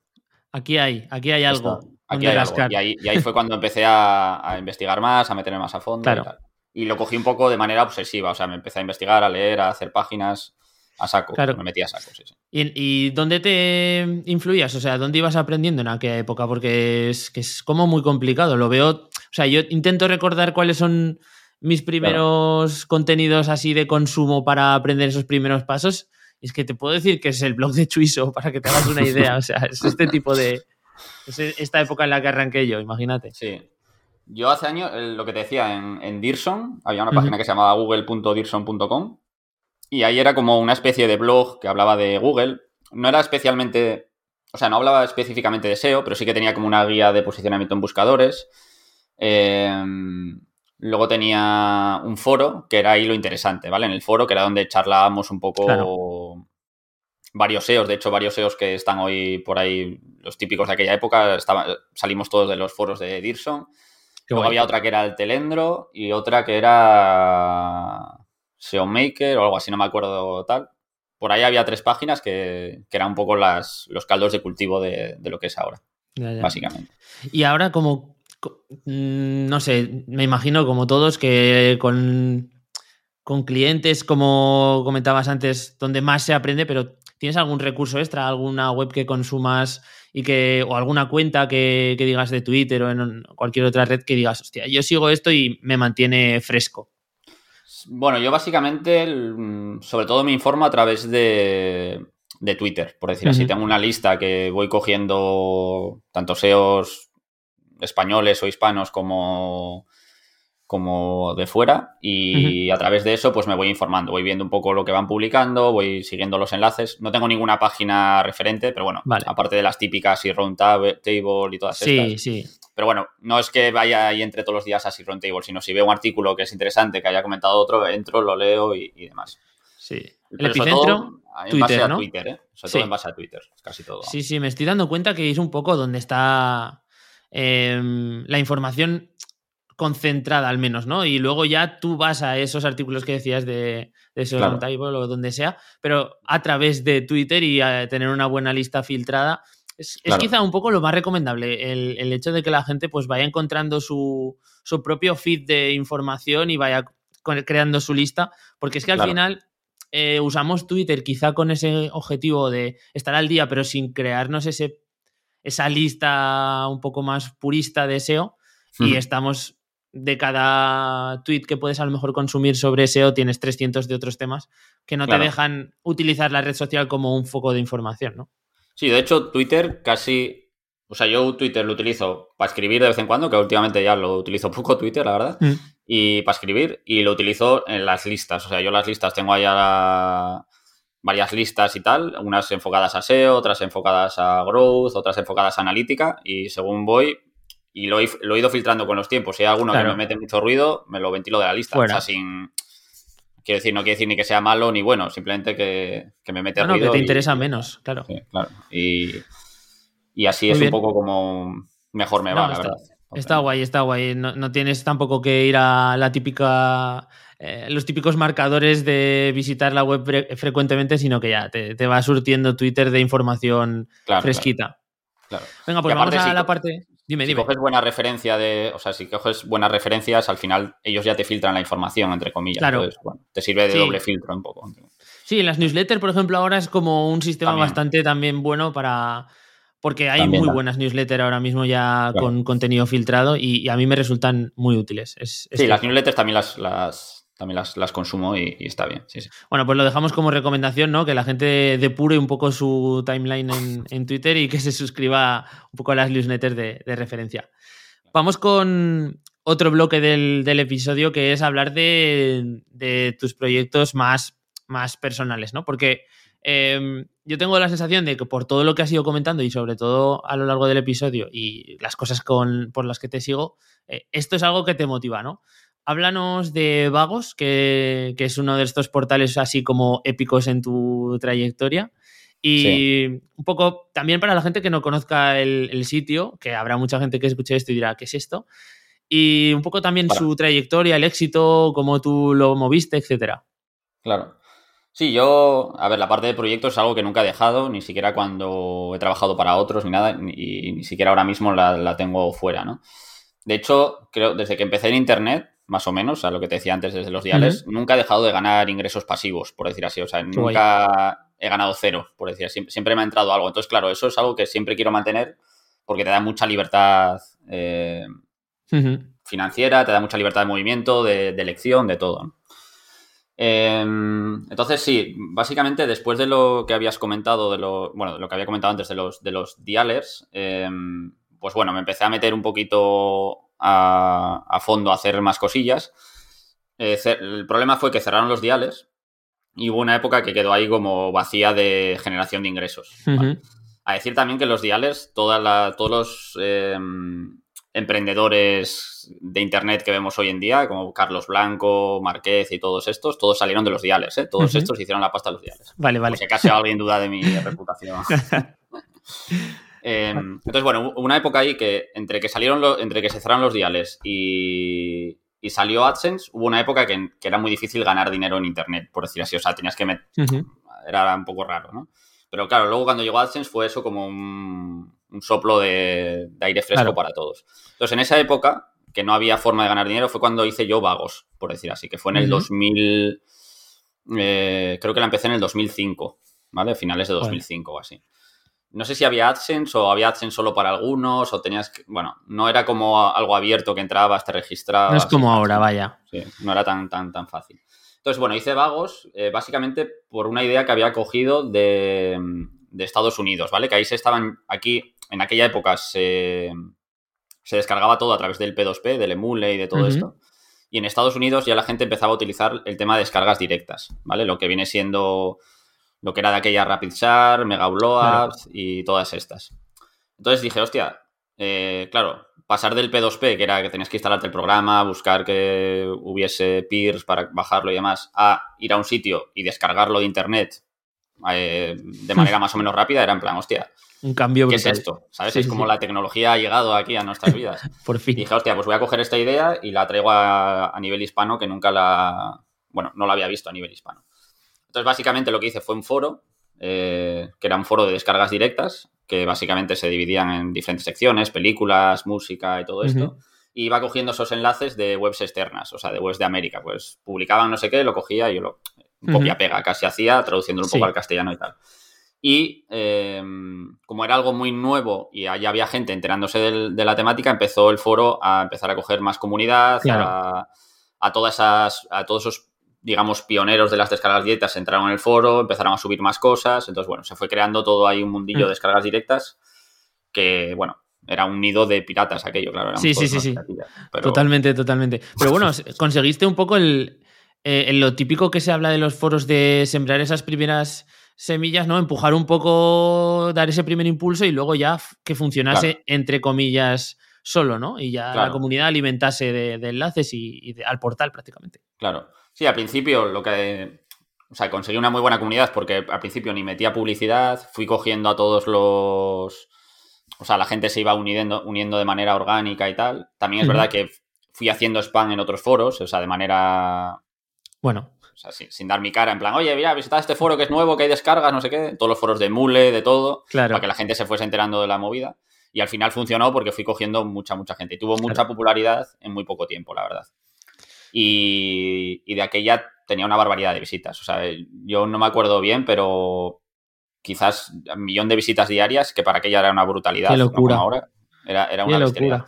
Aquí hay, aquí hay algo. aquí hay algo. Y, ahí, fue cuando empecé a, investigar más, a meterme más a fondo y, lo cogí un poco de manera obsesiva, o sea, me empecé a investigar, a leer, a hacer páginas a saco, me metí a saco, sí, sí. ¿Y, dónde te influías? O sea, ¿dónde ibas aprendiendo en aquella época? Porque es que es como muy complicado, lo veo... O sea, yo intento recordar cuáles son mis primeros contenidos así de consumo para aprender esos primeros pasos. es que te puedo decir que es el blog de Chuiso, para que te hagas una idea. O sea, es este tipo de. Es esta época en la que arranqué yo, imagínate. Sí. Yo hace años, lo que te decía, en, en Dearson, había una página que se llamaba google.dearson.com y ahí era como una especie de blog que hablaba de Google. No era especialmente, o sea, no hablaba específicamente de SEO, pero sí que tenía como una guía de posicionamiento en buscadores. Eh, Luego tenía un foro, que era ahí lo interesante, ¿vale? En el foro, que era donde charlábamos un poco varios SEOs, de hecho, varios SEOs que están hoy por ahí, los típicos de aquella época, salimos todos de los foros de Dirson. Luego había otra que era el Telendro y otra que era SEO Maker o algo así, no me acuerdo tal. Por ahí había tres páginas que, eran un poco las, los caldos de cultivo de, lo que es ahora, básicamente. Y ahora, como Mm, no sé, me imagino como todos que con, con clientes, como comentabas antes, donde más se aprende, pero ¿tienes algún recurso extra, alguna web que consumas y que, o alguna cuenta que, digas de Twitter o en cualquier otra red que digas, hostia, yo sigo esto y me mantiene fresco? Bueno, yo básicamente, mm, sobre todo me informo a través de, de Twitter, por decir así. Tengo una lista que voy cogiendo tanto SEOs españoles o hispanos como, como de fuera y a través de eso pues me voy informando, voy viendo un poco lo que van publicando, voy siguiendo los enlaces. No tengo ninguna página referente, pero bueno, aparte de las típicas y Table y todas sí, estas. Sí, sí. Pero bueno, no es que vaya ahí entre todos los días a Table, sino si veo un artículo que es interesante, que haya comentado otro, entro, lo leo y, demás. Sí. El epicentro, en base a Twitter, ¿eh? Sobre todo en base a Twitter, casi todo. Sí, sí, me estoy dando cuenta que es un poco donde está Em, la información concentrada al menos, ¿no? Y luego ya tú vas a esos artículos que decías de, de claro. o donde sea, pero a través de Twitter y a tener una buena lista filtrada. Es, quizá un poco lo más recomendable, el, hecho de que la gente pues vaya encontrando su, propio feed de información y vaya creando su lista, porque es que al final eh, usamos Twitter quizá con ese objetivo de estar al día, pero sin crearnos ese esa lista un poco más purista de SEO. y estamos de cada tweet que puedes a lo mejor consumir sobre SEO, tienes 300 de otros temas que no te dejan utilizar la red social como un foco de información, ¿no? Sí, de hecho, Twitter casi. O sea, yo Twitter lo utilizo para escribir de vez en cuando, que últimamente ya lo utilizo poco Twitter, la verdad. Mm. Y para escribir, y lo utilizo en las listas. O sea, yo las listas tengo allá varias listas y tal, unas enfocadas a SEO, otras enfocadas a growth, otras enfocadas a analítica, y según voy, y lo he, ido filtrando con los tiempos. Si hay alguno que me mete mucho ruido, me lo ventilo de la lista. O sea, sin. Quiero decir, no quiere decir ni que sea malo ni bueno, simplemente que, me mete ruido. No, que te interesa menos, claro. claro. Y, así es un poco como mejor me va, la verdad. Está guay, está guay. No, tienes tampoco que ir a la típica. Eh, los típicos marcadores de visitar la web frecuentemente, sino que ya te, va surtiendo Twitter de información fresquita. Claro. Venga, pues vamos a la parte. Dime, si coges buena referencia de, o sea, si coges buenas referencias, al final ellos ya te filtran la información, entre comillas. Claro. Entonces, bueno, te sirve de doble filtro un poco. Sí, las newsletters, por ejemplo, ahora es como un sistema bastante también bueno para. Porque hay muy buenas newsletters ahora mismo ya con contenido filtrado y, a mí me resultan muy útiles. sí, las newsletters también las, las también las, consumo y, está bien. Sí, sí. Bueno, pues lo dejamos como recomendación, ¿no? Que la gente depure un poco su timeline en, Twitter y que se suscriba un poco a las newsletters de, referencia. Vamos con otro bloque del, episodio que es hablar de, tus proyectos más, más personales, ¿no? Porque em, yo tengo la sensación de que por todo lo que has ido comentando y sobre todo a lo largo del episodio y las cosas con, por las que te sigo, eh, esto es algo que te motiva, ¿no? Háblanos de Vagos, que, es uno de estos portales así como épicos en tu trayectoria. Y un poco también para la gente que no conozca el, sitio, que habrá mucha gente que escuche esto y dirá, ¿qué es esto? Y un poco también su trayectoria, el éxito, cómo tú lo moviste, etcétera. Claro. Sí, yo, a ver, la parte de proyectos es algo que nunca he dejado, ni siquiera cuando he trabajado para otros, ni nada, y ni siquiera ahora mismo la, la tengo fuera, ¿no? De hecho, creo, desde que empecé en Internet, más o menos, a lo que te decía antes desde los diales, nunca he dejado de ganar ingresos pasivos, por decir así. O sea, nunca he ganado cero, por decir así. Siempre, me ha entrado algo. Entonces, claro, eso es algo que siempre quiero mantener porque te da mucha libertad eh, financiera, te da mucha libertad de movimiento, de, elección, de todo. Em, entonces, sí, básicamente después de lo que habías comentado, de lo, bueno, de lo que había comentado antes de los, de los dialers, em, pues bueno, me empecé a meter un poquito a, fondo a hacer más cosillas. Eh, el problema fue que cerraron los diales y hubo una época que quedó ahí como vacía de generación de ingresos. A decir también que los diales, toda todos los em, emprendedores de Internet que vemos hoy en día, como Carlos Blanco, Marquez y todos estos, todos salieron de los diales. ¿eh? Todos estos hicieron la pasta de los diales. Vale, vale. si acaso alguien duda de mi reputación. Em, entonces, bueno, una época ahí que entre que salieron entre que se cerraron los diales y, salió AdSense, hubo una época que, era muy difícil ganar dinero en Internet, por decir así. O sea, tenías que meter... Era un poco raro, ¿no? Pero claro, luego cuando llegó AdSense fue eso como un, soplo de, aire fresco para todos. Entonces, en esa época, que no había forma de ganar dinero, fue cuando hice yo Vagos, por decir así, que fue en el 2000... Eh, creo que la empecé en el 2005, ¿vale? Finales de 2005 o así no sé si había AdSense o había AdSense solo para algunos o tenías que, bueno, no era como algo abierto que entrabas, te registrabas. No es como ahora, vaya. Sí, no era tan, tan, tan fácil. Entonces, bueno, hice vagos eh, básicamente por una idea que había cogido de, Estados Unidos, ¿vale? Que ahí se estaban, aquí, en aquella época se, descargaba todo a través del P2P, del Emule y de todo esto. Y en Estados Unidos ya la gente empezaba a utilizar el tema de descargas directas, ¿vale? Lo que viene siendo lo que era de aquella Rapid Share, Mega Blowups y todas estas. Entonces dije, hostia, eh, claro, pasar del P2P, que era que tenías que instalarte el programa, buscar que hubiese peers para bajarlo y demás, a ir a un sitio y descargarlo de internet eh, de manera más o menos rápida, era en plan, hostia. Un cambio ¿Qué es esto? ¿Sabes? es como la tecnología ha llegado aquí a nuestras vidas. Por fin. Y dije, hostia, pues voy a coger esta idea y la traigo a, a nivel hispano que nunca la. Bueno, no la había visto a nivel hispano. Entonces, básicamente lo que hice fue un foro, eh, que era un foro de descargas directas, que básicamente se dividían en diferentes secciones, películas, música y todo esto. Y iba cogiendo esos enlaces de webs externas, o sea, de webs de América. Pues publicaban no sé qué, lo cogía y yo lo copia-pega casi hacía, traduciéndolo un poco al castellano y tal. Y em, como era algo muy nuevo y allá había gente enterándose de la temática, empezó el foro a empezar a coger más comunidad, a, todas esas, a todos esos, digamos, pioneros de las descargas directas entraron en el foro, empezaron a subir más cosas. Entonces, bueno, se fue creando todo ahí un mundillo de mm. descargas directas que, bueno, era un nido de piratas aquello, claro. Sí, sí, sí, sí. Totalmente, totalmente. Pero bueno, conseguiste un poco el, eh, lo típico que se habla de los foros de sembrar esas primeras semillas, ¿no? Empujar un poco, dar ese primer impulso y luego ya que funcionase, entre comillas, solo, ¿no? Y ya la comunidad alimentase de, enlaces y, al portal prácticamente. Claro. Sí, al principio lo que. O sea, conseguí una muy buena comunidad porque al principio ni metía publicidad, fui cogiendo a todos los. O sea, la gente se iba uniendo, uniendo de manera orgánica y tal. También es verdad que fui haciendo spam en otros foros, o sea, de manera. Bueno, o sea, sin, dar mi cara, en plan, oye, mira, visitad este foro que es nuevo, que hay descargas, no sé qué. Todos los foros de Mule, de todo. Para que la gente se fuese enterando de la movida. Y al final funcionó porque fui cogiendo mucha, mucha gente. Y tuvo mucha popularidad en muy poco tiempo, la verdad. Y, de aquella tenía una barbaridad de visitas. O sea, yo no me acuerdo bien, pero quizás un millón de visitas diarias, que para aquella era una brutalidad. Qué locura. ahora. Era, era una locura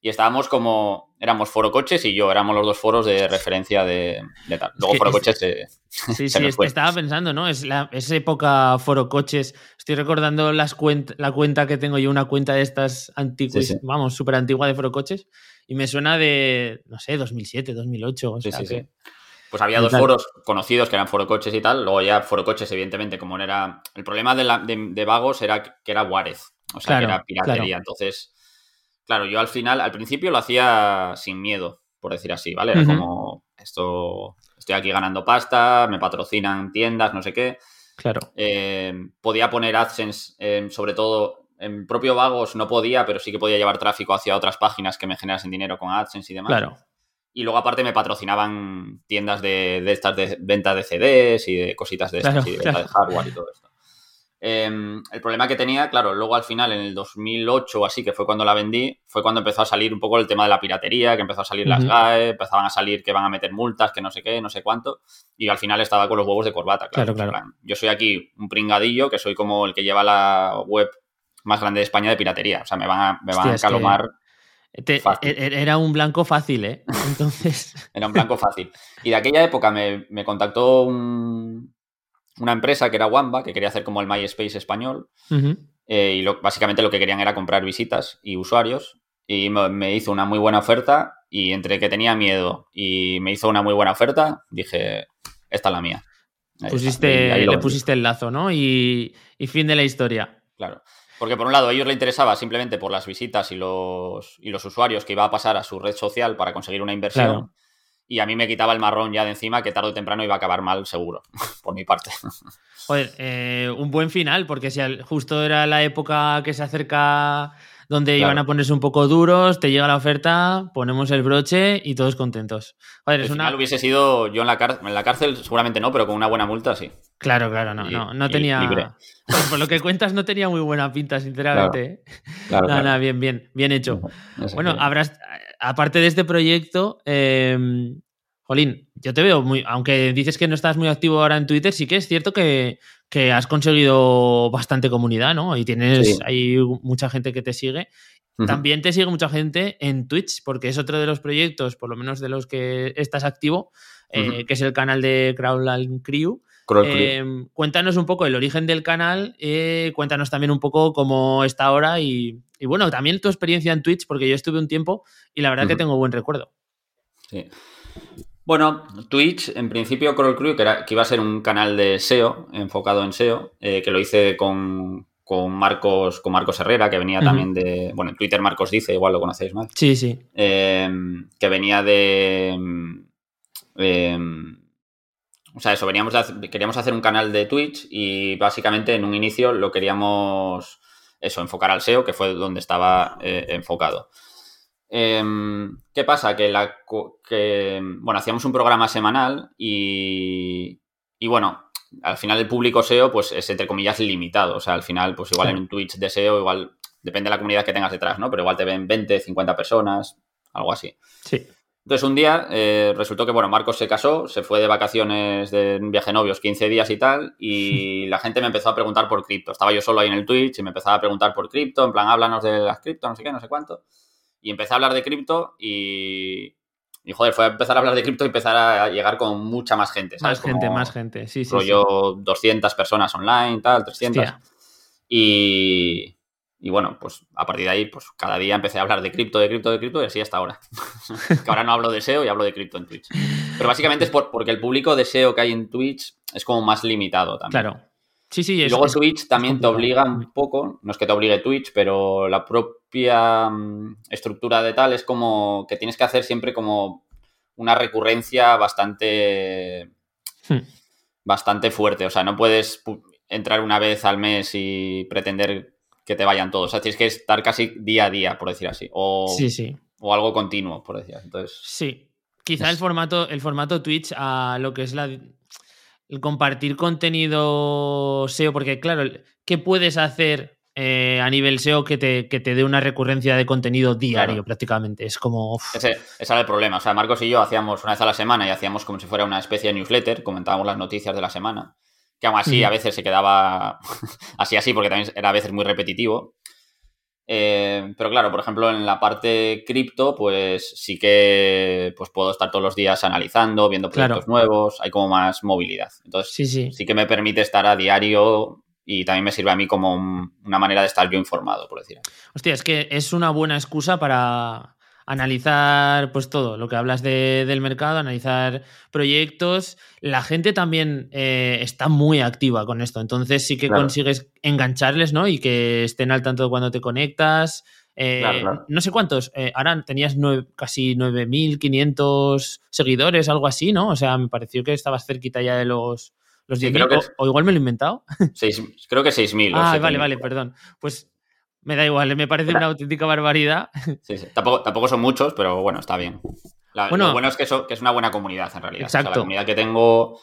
y estábamos como, éramos Foro Coches y yo, éramos los dos foros de referencia de, tal. Luego Foro Coches se, Sí, sí, estaba pensando, ¿no? Es, la, época Foro Coches. Estoy recordando las la cuenta que tengo yo, una cuenta de estas antiguas, vamos, súper antigua de Foro Coches, y me suena de, no sé, 2007, 2008. O sea que... Pues había dos foros conocidos que eran Foro Coches y tal. Luego ya Foro Coches, evidentemente, como era. El problema de, la, de, Vagos era que era Juárez. O sea, que era piratería. Entonces, Claro, yo al final, al principio lo hacía sin miedo, por decir así, ¿vale? Era como, esto, estoy aquí ganando pasta, me patrocinan tiendas, no sé qué. Claro. Eh, podía poner AdSense, sobre todo en propio Vagos no podía, pero sí que podía llevar tráfico hacia otras páginas que me generasen dinero con AdSense y demás. Claro. Y luego aparte me patrocinaban tiendas de, estas de venta de CDs y de cositas de estas y de venta de hardware y todo esto. Em, el problema que tenía, claro, luego al final, en el 2008 o así, que fue cuando la vendí, fue cuando empezó a salir un poco el tema de la piratería, que empezó a salir las GAE, empezaban a salir que van a meter multas, que no sé qué, no sé cuánto, y al final estaba con los huevos de corbata, claro. Yo soy aquí un pringadillo, que soy como el que lleva la web más grande de España de piratería, o sea, me van a, me van a calomar. E, e, era un blanco fácil, ¿eh? Entonces. era un blanco fácil. Y de aquella época me, me contactó un, una empresa que era Wamba, que quería hacer como el MySpace español. Eh, y básicamente lo que querían era comprar visitas y usuarios. Y me, hizo una muy buena oferta. Y entre que tenía miedo y me hizo una muy buena oferta, dije, esta es la mía. Pusiste, le pusiste el lazo, ¿no? Y, fin de la historia. Claro. Porque por un lado a ellos les interesaba simplemente por las visitas y los, y los usuarios que iba a pasar a su red social para conseguir una inversión y a mí me quitaba el marrón ya de encima que tarde o temprano iba a acabar mal seguro, por mi parte. Joder, eh, un buen final, porque si justo era la época que se acerca donde iban a ponerse un poco duros, te llega la oferta, ponemos el broche y todos contentos. Joder, es una... hubiese sido yo en la, cárcel, en la cárcel, seguramente no, pero con una buena multa sí. Claro, claro, no, no, no tenía... por lo que cuentas no tenía muy buena pinta, sinceramente. Claro, ¿eh? nada, bien, bien, bien hecho. bueno, habrás aparte de este proyecto, eh, Jolín, yo te veo muy, aunque dices que no estás muy activo ahora en Twitter, sí que es cierto que, has conseguido bastante comunidad, ¿no? Y tienes ahí mucha gente que te sigue. También te sigue mucha gente en Twitch, porque es otro de los proyectos, por lo menos de los que estás activo, eh, que es el canal de Crowdline Crew. Eh, cuéntanos un poco el origen del canal, eh, cuéntanos también un poco cómo está ahora y, bueno, también tu experiencia en Twitch, porque yo estuve un tiempo y la verdad que tengo buen recuerdo. Sí. Bueno, Twitch, en principio Crawl Crew, que, era, que iba a ser un canal de SEO, enfocado en SEO, eh, que lo hice con, Marcos, con Marcos Herrera, que venía también de. Bueno, en Twitter Marcos dice, igual lo conocéis más. Sí, sí. que venía de. O sea, eso, veníamos queríamos hacer un canal de Twitch y básicamente en un inicio lo queríamos, eso, enfocar al SEO, que fue donde estaba eh, enfocado. Em, ¿Qué pasa? Que, la, que, bueno, hacíamos un programa semanal y, y, bueno, al final el público SEO pues es entre comillas limitado. O sea, al final pues igual en un Twitch de SEO igual depende de la comunidad que tengas detrás, ¿no? Pero igual te ven 20, 50 personas, algo así. Sí. Entonces un día eh, resultó que, bueno, Marcos se casó, se fue de vacaciones de un viaje novios 15 días y tal, y la gente me empezó a preguntar por cripto. Estaba yo solo ahí en el Twitch y me empezaba a preguntar por cripto, en plan, háblanos de las cripto, no sé qué, no sé cuánto. Y empecé a hablar de cripto y, y joder, fue a empezar a hablar de cripto y empezar a llegar con mucha más gente, ¿sabes? Más gente, Como más gente, sí, sí. rollo 200 personas online, tal, 300. Hostia. Y, y bueno, pues a partir de ahí, pues cada día empecé a hablar de cripto, de cripto, de cripto y así hasta ahora. que ahora no hablo de SEO y hablo de cripto en Twitch. Pero básicamente es por- porque el público de SEO que hay en Twitch es como más limitado también. Claro. Sí, sí, Y es, luego es- Twitch también te obliga un poco, no es que te obligue Twitch, pero la propia mm, estructura de tal es como que tienes que hacer siempre como una recurrencia bastante Hmm. bastante fuerte. O sea, no puedes pu- entrar una vez al mes y pretender que te vayan todos. O sea, tienes que estar casi día a día, por decir así. O, Sí, sí. o algo continuo, por decir así. Entonces, Sí. Quizá Es- el formato, el formato Twitch a lo que es la el compartir contenido SEO, porque claro, ¿qué puedes hacer eh, a nivel SEO que te, que te dé una recurrencia de contenido diario Claro. prácticamente? Es como. ese, ese era el problema. O sea, Marcos y yo hacíamos una vez a la semana y hacíamos como si fuera una especie de newsletter, comentábamos las noticias de la semana, que aún así a veces se quedaba así así porque también era a veces muy repetitivo. Eh, pero claro, por ejemplo, en la parte cripto, pues sí que pues puedo estar todos los días analizando, viendo Claro. proyectos nuevos, hay como más movilidad. Entonces, sí, sí. sí que me permite estar a diario y también me sirve a mí como un- una manera de estar yo informado, por decir. Hostia, es que es una buena excusa para analizar pues todo, lo que hablas de- del mercado, analizar proyectos. La gente también eh, está muy activa con esto, entonces sí que Claro. consigues engancharles, ¿no? Y que estén al tanto cuando te conectas. Eh, Claro, claro. No sé cuántos, eh, ahora tenías nueve- casi 9.500 seguidores, algo así, ¿no? O sea, me pareció que estabas cerquita ya de los, los Sí, 10.000, creo que o, igual me lo he inventado. Seis- creo que 6.000. o Ah, 7.000. vale, vale, perdón. Pues me da igual, me parece una auténtica barbaridad. Sí, sí. Tampoco, tampoco son muchos, pero bueno, está bien. La- Bueno. lo bueno es que, eso- que es una buena comunidad, en realidad. O sea, Exacto. la comunidad que tengo,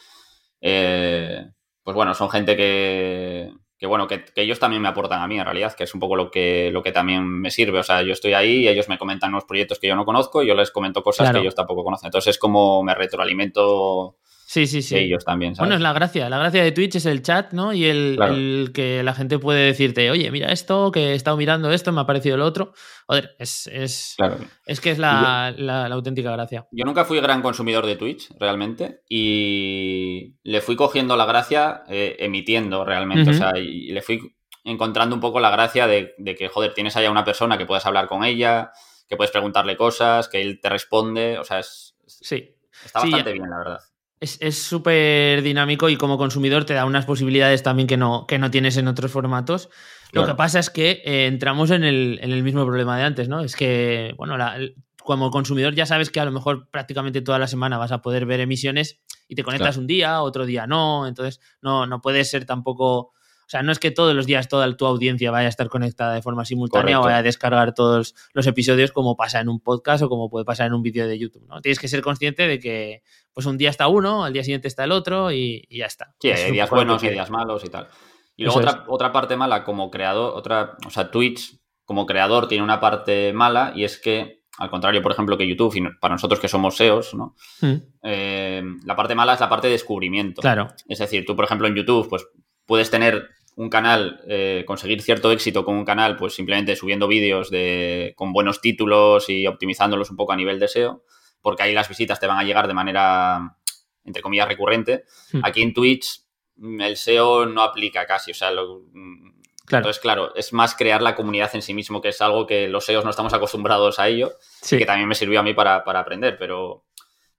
eh, pues bueno, son gente que, que bueno, que, que ellos también me aportan a mí, en realidad, que es un poco lo que, lo que también me sirve. O sea, yo estoy ahí y ellos me comentan unos proyectos que yo no conozco y yo les comento cosas Claro. que ellos tampoco conocen. Entonces es como me retroalimento Sí, sí, sí. ellos también, ¿sabes? Bueno, es la gracia. La gracia de Twitch es el chat, ¿no? Y el, Claro. el que la gente puede decirte, oye, mira esto, que he estado mirando esto, me ha parecido lo otro. Joder, es, es, Claro. es que es la, la- la auténtica gracia. Yo nunca fui gran consumidor de Twitch, realmente, y le fui cogiendo la gracia eh, emitiendo realmente. O sea, y le fui encontrando un poco la gracia de, de que, joder, tienes allá una persona que puedes hablar con ella, que puedes preguntarle cosas, que él te responde. O sea, es, es- Sí. está bastante bien, la verdad. Es súper dinámico y como consumidor te da unas posibilidades también que no, que no tienes en otros formatos. Lo Claro. que pasa es que eh, entramos en el, en el mismo problema de antes, ¿no? Es que, bueno, la- el- como consumidor ya sabes que a lo mejor prácticamente toda la semana vas a poder ver emisiones y te conectas Claro. un día, otro día no, entonces no, no puedes ser tampoco... O sea, no es que todos los días toda tu audiencia vaya a estar conectada de forma simultánea o vaya a descargar todos los episodios como pasa en un podcast o como puede pasar en un vídeo de YouTube, ¿no? Tienes que ser consciente de que pues un día está uno, al día siguiente está el otro y, y ya está. Sí, hay días buenos, hay días malos y tal. Y luego otra, otra parte mala como creador, otra, o sea, Twitch como creador tiene una parte mala y es que, al contrario, por ejemplo, que YouTube, y para nosotros que somos SEOs, ¿no? Mm, Eh, la parte mala es la parte de descubrimiento. Claro, Es decir, tú, por ejemplo, en YouTube, pues puedes tener un canal, eh, conseguir cierto éxito con un canal, pues simplemente subiendo vídeos de, con buenos títulos y optimizándolos un poco a nivel de SEO, porque ahí las visitas te van a llegar de manera, entre comillas, recurrente. Hmm. Aquí en Twitch mm, el SEO no aplica casi, o sea, lo- mm, claro. entonces, claro, es más crear la comunidad en sí mismo, que es algo que los SEOs no estamos acostumbrados a ello sí. que también me sirvió a mí para, para aprender, pero,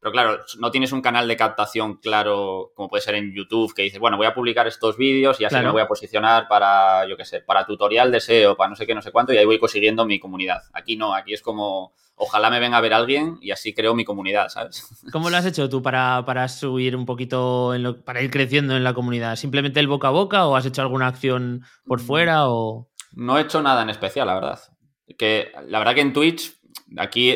pero claro, no tienes un canal de captación claro como puede ser en YouTube, que dices, bueno, voy a publicar estos vídeos y así Claro. me voy a posicionar para, yo qué sé, para tutorial de SEO, para no sé qué, no sé cuánto, y ahí voy consiguiendo mi comunidad. Aquí no, aquí es como, ojalá me venga a ver alguien y así creo mi comunidad, ¿sabes? ¿Cómo lo has hecho tú para, para subir un poquito, en lo- para ir creciendo en la comunidad? ¿Simplemente el boca a boca o has hecho alguna acción por Mm. fuera o...? No he hecho nada en especial, la verdad. Que la verdad que en Twitch, aquí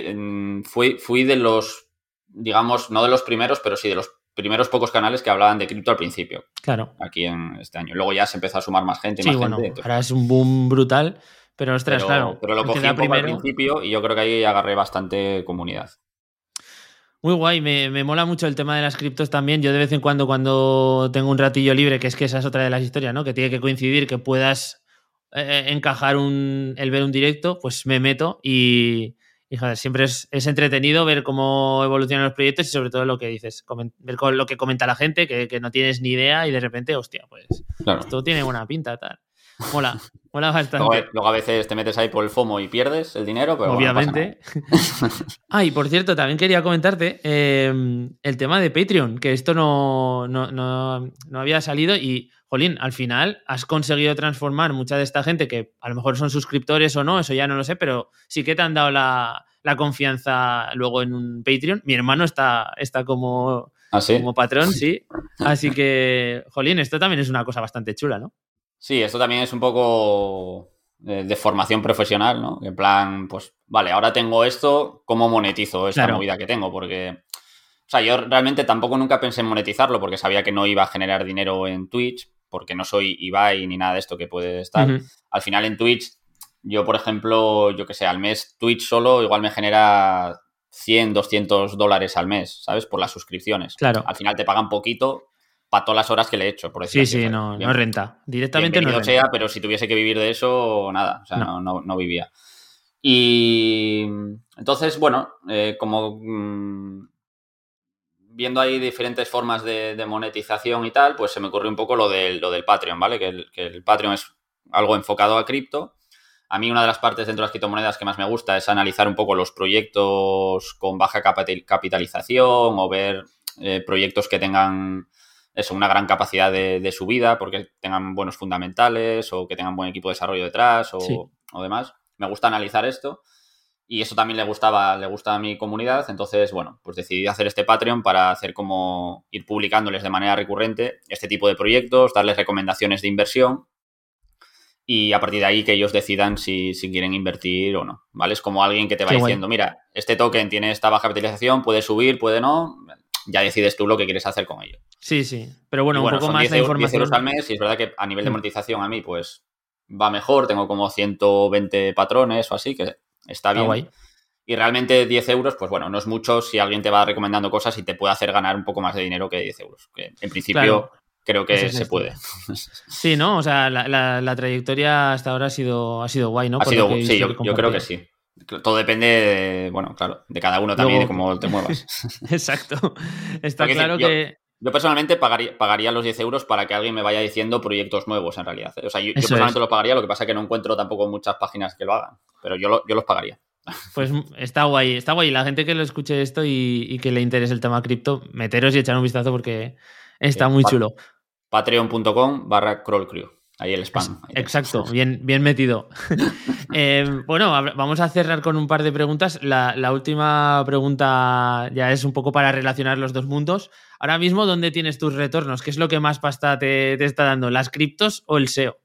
fui, fui de los, digamos, no de los primeros, pero sí de los primeros pocos canales que hablaban de cripto al principio. Claro. aquí en este año. Luego ya se empezó a sumar más gente Sí, más bueno, gente. entonces- ahora es un boom brutal, pero ostras, pero, claro. pero lo cogí un poco al primero- principio y yo creo que ahí agarré bastante comunidad. Muy guay, me, me, mola mucho el tema de las criptos también. Yo de vez en cuando, cuando tengo un ratillo libre, que es que esa es otra de las historias, ¿no? Que tiene que coincidir que puedas eh, encajar un, el ver un directo, pues me meto y, y joder, siempre es, es, entretenido ver cómo evolucionan los proyectos y sobre todo lo que dices, ver lo que comenta la gente, que, que, no tienes ni idea y de repente, hostia, pues claro. esto tiene buena pinta, tal. Mola, mola bastante. Luego, luego, a veces te metes ahí por el FOMO y pierdes el dinero, pero Obviamente. Bueno, ah, y por cierto, también quería comentarte eh, el tema de Patreon, que esto no, no, no, no había salido y, jolín, al final has conseguido transformar mucha de esta gente que a lo mejor son suscriptores o no, eso ya no lo sé, pero sí que te han dado la, la confianza luego en un Patreon. Mi hermano está, está como, ¿Ah, sí? como patrón, sí. Así que, jolín, esto también es una cosa bastante chula, ¿no? Sí, esto también es un poco de, de, formación profesional, ¿no? En plan, pues, vale, ahora tengo esto, ¿cómo monetizo esta Claro. movida que tengo? Porque, o sea, yo realmente tampoco nunca pensé en monetizarlo porque sabía que no iba a generar dinero en Twitch, porque no soy Ibai ni nada de esto que puede estar. Al final en Twitch, yo, por ejemplo, yo que sé, al mes Twitch solo igual me genera 100, 200 dólares al mes, ¿sabes? Por las suscripciones. Claro. Al final te pagan poquito para todas las horas que le he hecho, por decir Sí, así. sí, no, bien- no renta. Directamente no renta. sea, pero si tuviese que vivir de eso, nada, o sea, No. no, no, no vivía. Y entonces, bueno, eh, como mm, viendo ahí diferentes formas de, de monetización y tal, pues se me ocurrió un poco lo del, lo del Patreon, ¿vale? Que el, que el Patreon es algo enfocado a cripto. A mí una de las partes dentro de las criptomonedas que más me gusta es analizar un poco los proyectos con baja capital- capitalización o ver eh, proyectos que tengan eso, una gran capacidad de, de subida porque tengan buenos fundamentales o que tengan buen equipo de desarrollo detrás o, Sí. o demás. Me gusta analizar esto y eso también le gustaba, le gusta a mi comunidad. Entonces, bueno, pues decidí hacer este Patreon para hacer como ir publicándoles de manera recurrente este tipo de proyectos, darles recomendaciones de inversión y a partir de ahí que ellos decidan si, si quieren invertir o no, ¿vale? Es como alguien que te va Qué diciendo, mira, este token tiene esta baja capitalización, puede subir, puede no, ya decides tú lo que quieres hacer con ello. Sí, sí. Pero bueno, Y un poco más 10 de euros, 10 información. euros al mes y es verdad que a nivel de monetización a mí pues va mejor, tengo como 120 patrones o así, que está Está bien. guay. Y realmente 10 euros, pues bueno, no es mucho si alguien te va recomendando cosas y te puede hacer ganar un poco más de dinero que 10 euros. Que en principio Claro. creo que es se puede. Sí, ¿no? O sea, la, la- la trayectoria hasta ahora ha sido, ha sido guay, ¿no? ha sido, sí, yo, yo creo que sí. Todo depende, de, bueno, claro, de cada uno también de cómo te muevas. Exacto. Está Porque claro yo- que. Yo personalmente pagaría, pagaría los 10 euros para que alguien me vaya diciendo proyectos nuevos en realidad. ¿eh? O sea, yo, personalmente es. los pagaría, lo que pasa es que no encuentro tampoco muchas páginas que lo hagan. Pero yo, lo- yo los pagaría. Pues está guay, está guay. La gente que lo escuche esto y, y que le interese el tema cripto, meteros y echar un vistazo porque está muy chulo. Patreon.com barra crawlcrew. Ahí el spam. Ahí Exacto, bien, bien metido. Eh, bueno, vamos a cerrar con un par de preguntas. La, la última pregunta ya es un poco para relacionar los dos mundos. Ahora mismo, ¿dónde tienes tus retornos? ¿Qué es lo que más pasta te, te está dando? ¿Las criptos o el SEO?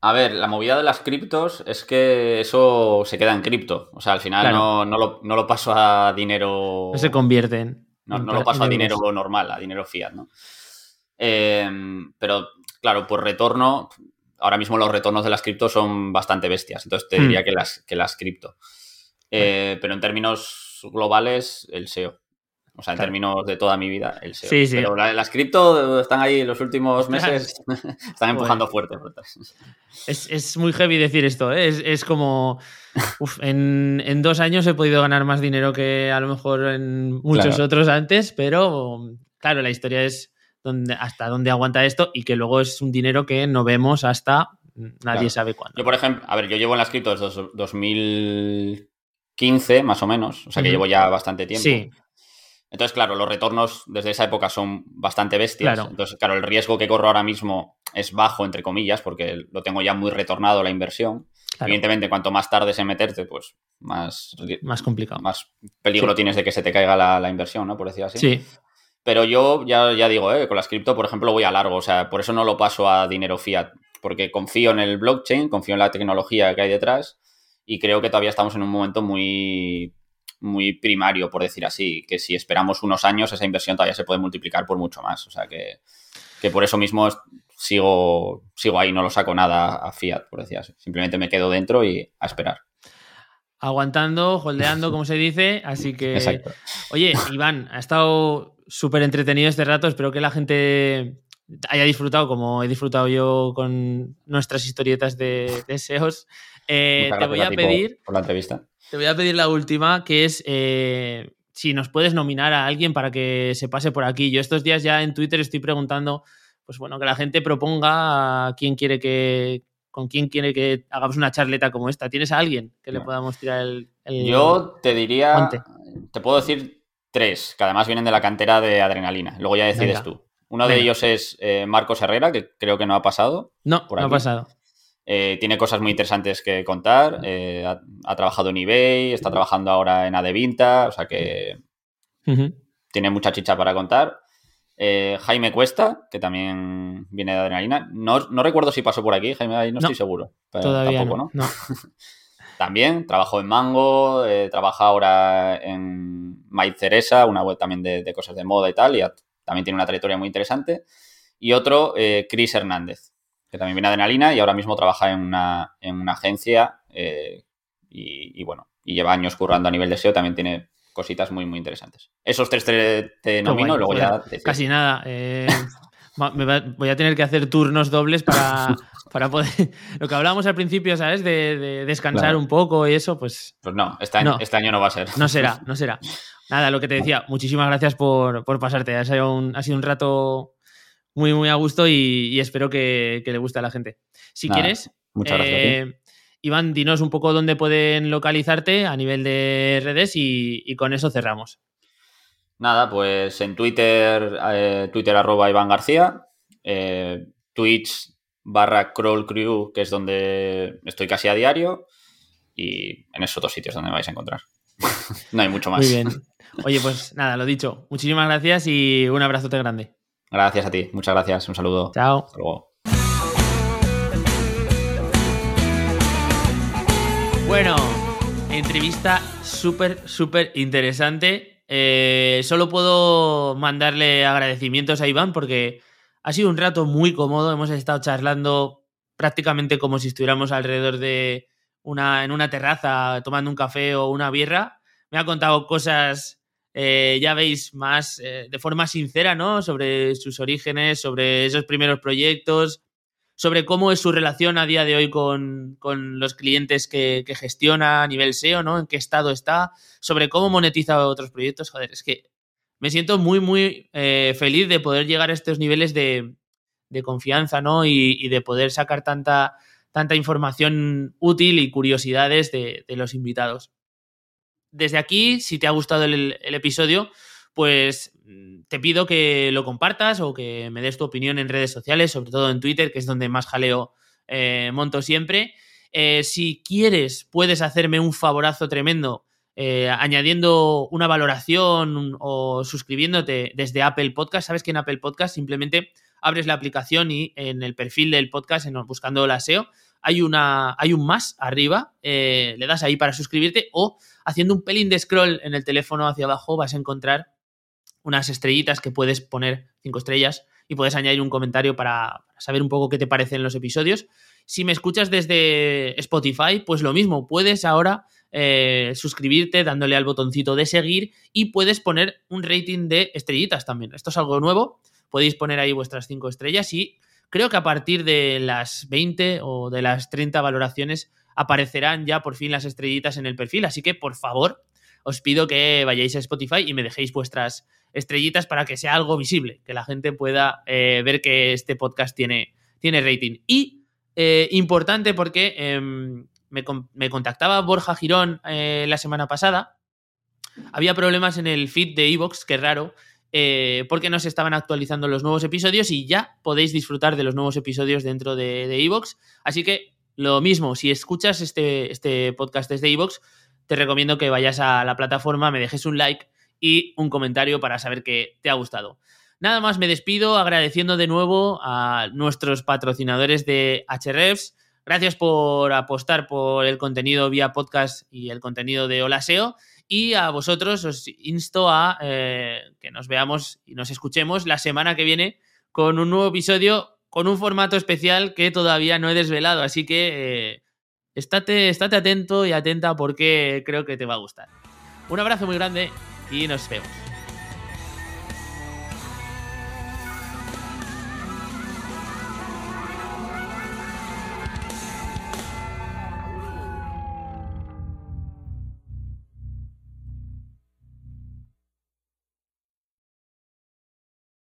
A ver, la movida de las criptos es que eso se queda en cripto. O sea, al final Claro. no, no lo, no lo paso a dinero. No se convierten. No, en no lo paso a dinero normal, a dinero fiat, ¿no? Eh, pero, claro, por retorno, ahora mismo los retornos de las criptos son bastante bestias. Entonces te Hmm. diría que las, que las cripto. Eh, pero en términos globales, el SEO. O sea, en Claro. términos de toda mi vida, el SEO. Sí, sí. Pero la- las cripto están ahí en los últimos meses, están empujando fuerte. Es, es muy heavy decir esto, ¿eh? es, es como, uf, en, en dos años he podido ganar más dinero que a lo mejor en muchos Claro. otros antes, pero claro, la historia es donde, hasta dónde aguanta esto y que luego es un dinero que no vemos hasta nadie Claro. sabe cuándo. Yo, por ejemplo, a ver, yo llevo en las cripto desde dos- 2015, más o menos. O sea, que llevo ya bastante tiempo. Sí, Entonces, claro, los retornos desde esa época son bastante bestias. Claro. Entonces, claro, el riesgo que corro ahora mismo es bajo, entre comillas, porque lo tengo ya muy retornado la inversión. claro, Evidentemente, cuanto más tardes en meterte, pues más, más complicado. más peligro Sí. tienes de que se te caiga la, la inversión, ¿no? Por decir así. Sí, Pero yo ya, ya digo, ¿eh? con las cripto, por ejemplo, voy a largo. O sea, por eso no lo paso a dinero fiat. Porque confío en el blockchain, confío en la tecnología que hay detrás y creo que todavía estamos en un momento muy, muy primario, por decir así. Que si esperamos unos años, esa inversión todavía se puede multiplicar por mucho más. O sea, que, que por eso mismo sigo, sigo ahí, no lo saco nada a fiat, por decir así. Simplemente me quedo dentro y a esperar. aguantando, holdeando, como se dice. Así que, oye, Iván, ha estado súper entretenido este rato. Espero que la gente haya disfrutado como he disfrutado yo con nuestras historietas de, deseos. Eh, te voy a, pedir. Por, la entrevista. Te voy a pedir la última, que es eh, si nos puedes nominar a alguien para que se pase por aquí. Yo estos días ya en Twitter estoy preguntando, pues bueno, que la gente proponga a quién quiere que, con quién quiere que hagamos una charleta como esta. ¿Tienes a alguien que le podamos tirar el, Yo te diría, te puedo decir tres, que además vienen de la cantera de adrenalina. Luego ya decides tú. Uno de ellos es eh, Marcos Herrera, que creo que no ha pasado. No, no ha pasado. Eh, tiene cosas muy interesantes que contar. Eh, ha, trabajado en eBay, está trabajando ahora en Adevinta, o sea que tiene mucha chicha para contar. Eh, Jaime Cuesta, que también viene de Adrenalina. No, recuerdo si pasó por aquí, Jaime, ahí no, estoy seguro. todavía tampoco, ¿no? también trabajó en Mango, eh, trabaja ahora en My Ceresa, una web también de, cosas de moda y tal, y también tiene una trayectoria muy interesante. Y otro, eh, Chris Hernández, que también viene de Adrenalina y ahora mismo trabaja en una, en una agencia y, y, bueno, y lleva años currando a nivel de SEO, también tiene cositas muy, muy interesantes. Esos tres te, nomino, luego ya... casi nada. Voy a tener que hacer turnos dobles para, para poder... Lo que hablábamos al principio, ¿sabes? De, descansar un poco y eso, pues... Pues no este, año, no, este año no va a ser. No será, no será. Nada, lo que te decía, muchísimas gracias por, pasarte. Ha sido, un, ha sido un rato muy, muy a gusto y, espero que, le guste a la gente. Si quieres... Muchas gracias. Eh, Iván, dinos un poco dónde pueden localizarte a nivel de redes y, con eso cerramos. Nada, pues en Twitter, eh, Twitter arroba Iván García, eh, Twitch barra Crawl Crew, que es donde estoy casi a diario, y en esos dos sitios donde me vais a encontrar. no hay mucho más. Muy bien. Oye, pues nada, lo dicho. Muchísimas gracias y un abrazote grande. Gracias a ti, muchas gracias. Un saludo. Chao. Hasta luego. Bueno, entrevista súper, súper interesante. Eh, solo puedo mandarle agradecimientos a Iván porque ha sido un rato muy cómodo. Hemos estado charlando prácticamente como si estuviéramos alrededor de una, en una terraza tomando un café o una birra. Me ha contado cosas, eh, ya veis, más eh, de forma sincera, ¿no? Sobre sus orígenes, sobre esos primeros proyectos, sobre cómo es su relación a día de hoy con, los clientes que, gestiona a nivel SEO, ¿no? En qué estado está, sobre cómo monetiza otros proyectos. Joder, es que me siento muy, muy eh, feliz de poder llegar a estos niveles de, confianza, ¿no? Y, de poder sacar tanta, tanta información útil y curiosidades de, los invitados. Desde aquí, si te ha gustado el episodio, pues te pido que lo compartas o que me des tu opinión en redes sociales, sobre todo en Twitter, que es donde más jaleo eh, monto siempre. Eh, si quieres, puedes hacerme un favorazo tremendo eh, añadiendo una valoración o suscribiéndote desde Apple Podcast. Sabes que en Apple Podcast simplemente abres la aplicación y en el perfil del podcast, en, buscando la SEO, hay, una, hay un más arriba, le das ahí para suscribirte o haciendo un pelín de scroll en el teléfono hacia abajo vas a encontrar unas estrellitas que puedes poner cinco estrellas y puedes añadir un comentario para, saber un poco qué te parecen los episodios. Si me escuchas desde Spotify, pues lo mismo, puedes ahora eh, suscribirte dándole al botoncito de seguir y puedes poner un rating de estrellitas también. Esto es algo nuevo, podéis poner ahí vuestras cinco estrellas y creo que a partir de las 20 o de las 30 valoraciones aparecerán ya por fin las estrellitas en el perfil, así que por favor os pido que vayáis a Spotify y me dejéis vuestras estrellitas para que sea algo visible, que la gente pueda eh, ver que este podcast tiene, tiene rating. Y eh, importante porque em, me, contactaba Borja Girón eh, la semana pasada. Había problemas en el feed de Evox, que raro, porque no se estaban actualizando los nuevos episodios y ya podéis disfrutar de los nuevos episodios dentro de Evox. Así que lo mismo, si escuchas este, este podcast desde Evox, te recomiendo que vayas a la plataforma, me dejes un like y un comentario para saber que te ha gustado. Nada más me despido agradeciendo de nuevo a nuestros patrocinadores de HREFs. Gracias por apostar por el contenido vía podcast y el contenido de Olaseo. Y a vosotros os insto a eh, que nos veamos y nos escuchemos la semana que viene con un nuevo episodio, con un formato especial que todavía no he desvelado. Así que eh, estate, estate atento y atenta porque creo que te va a gustar. Un abrazo muy grande y nos vemos.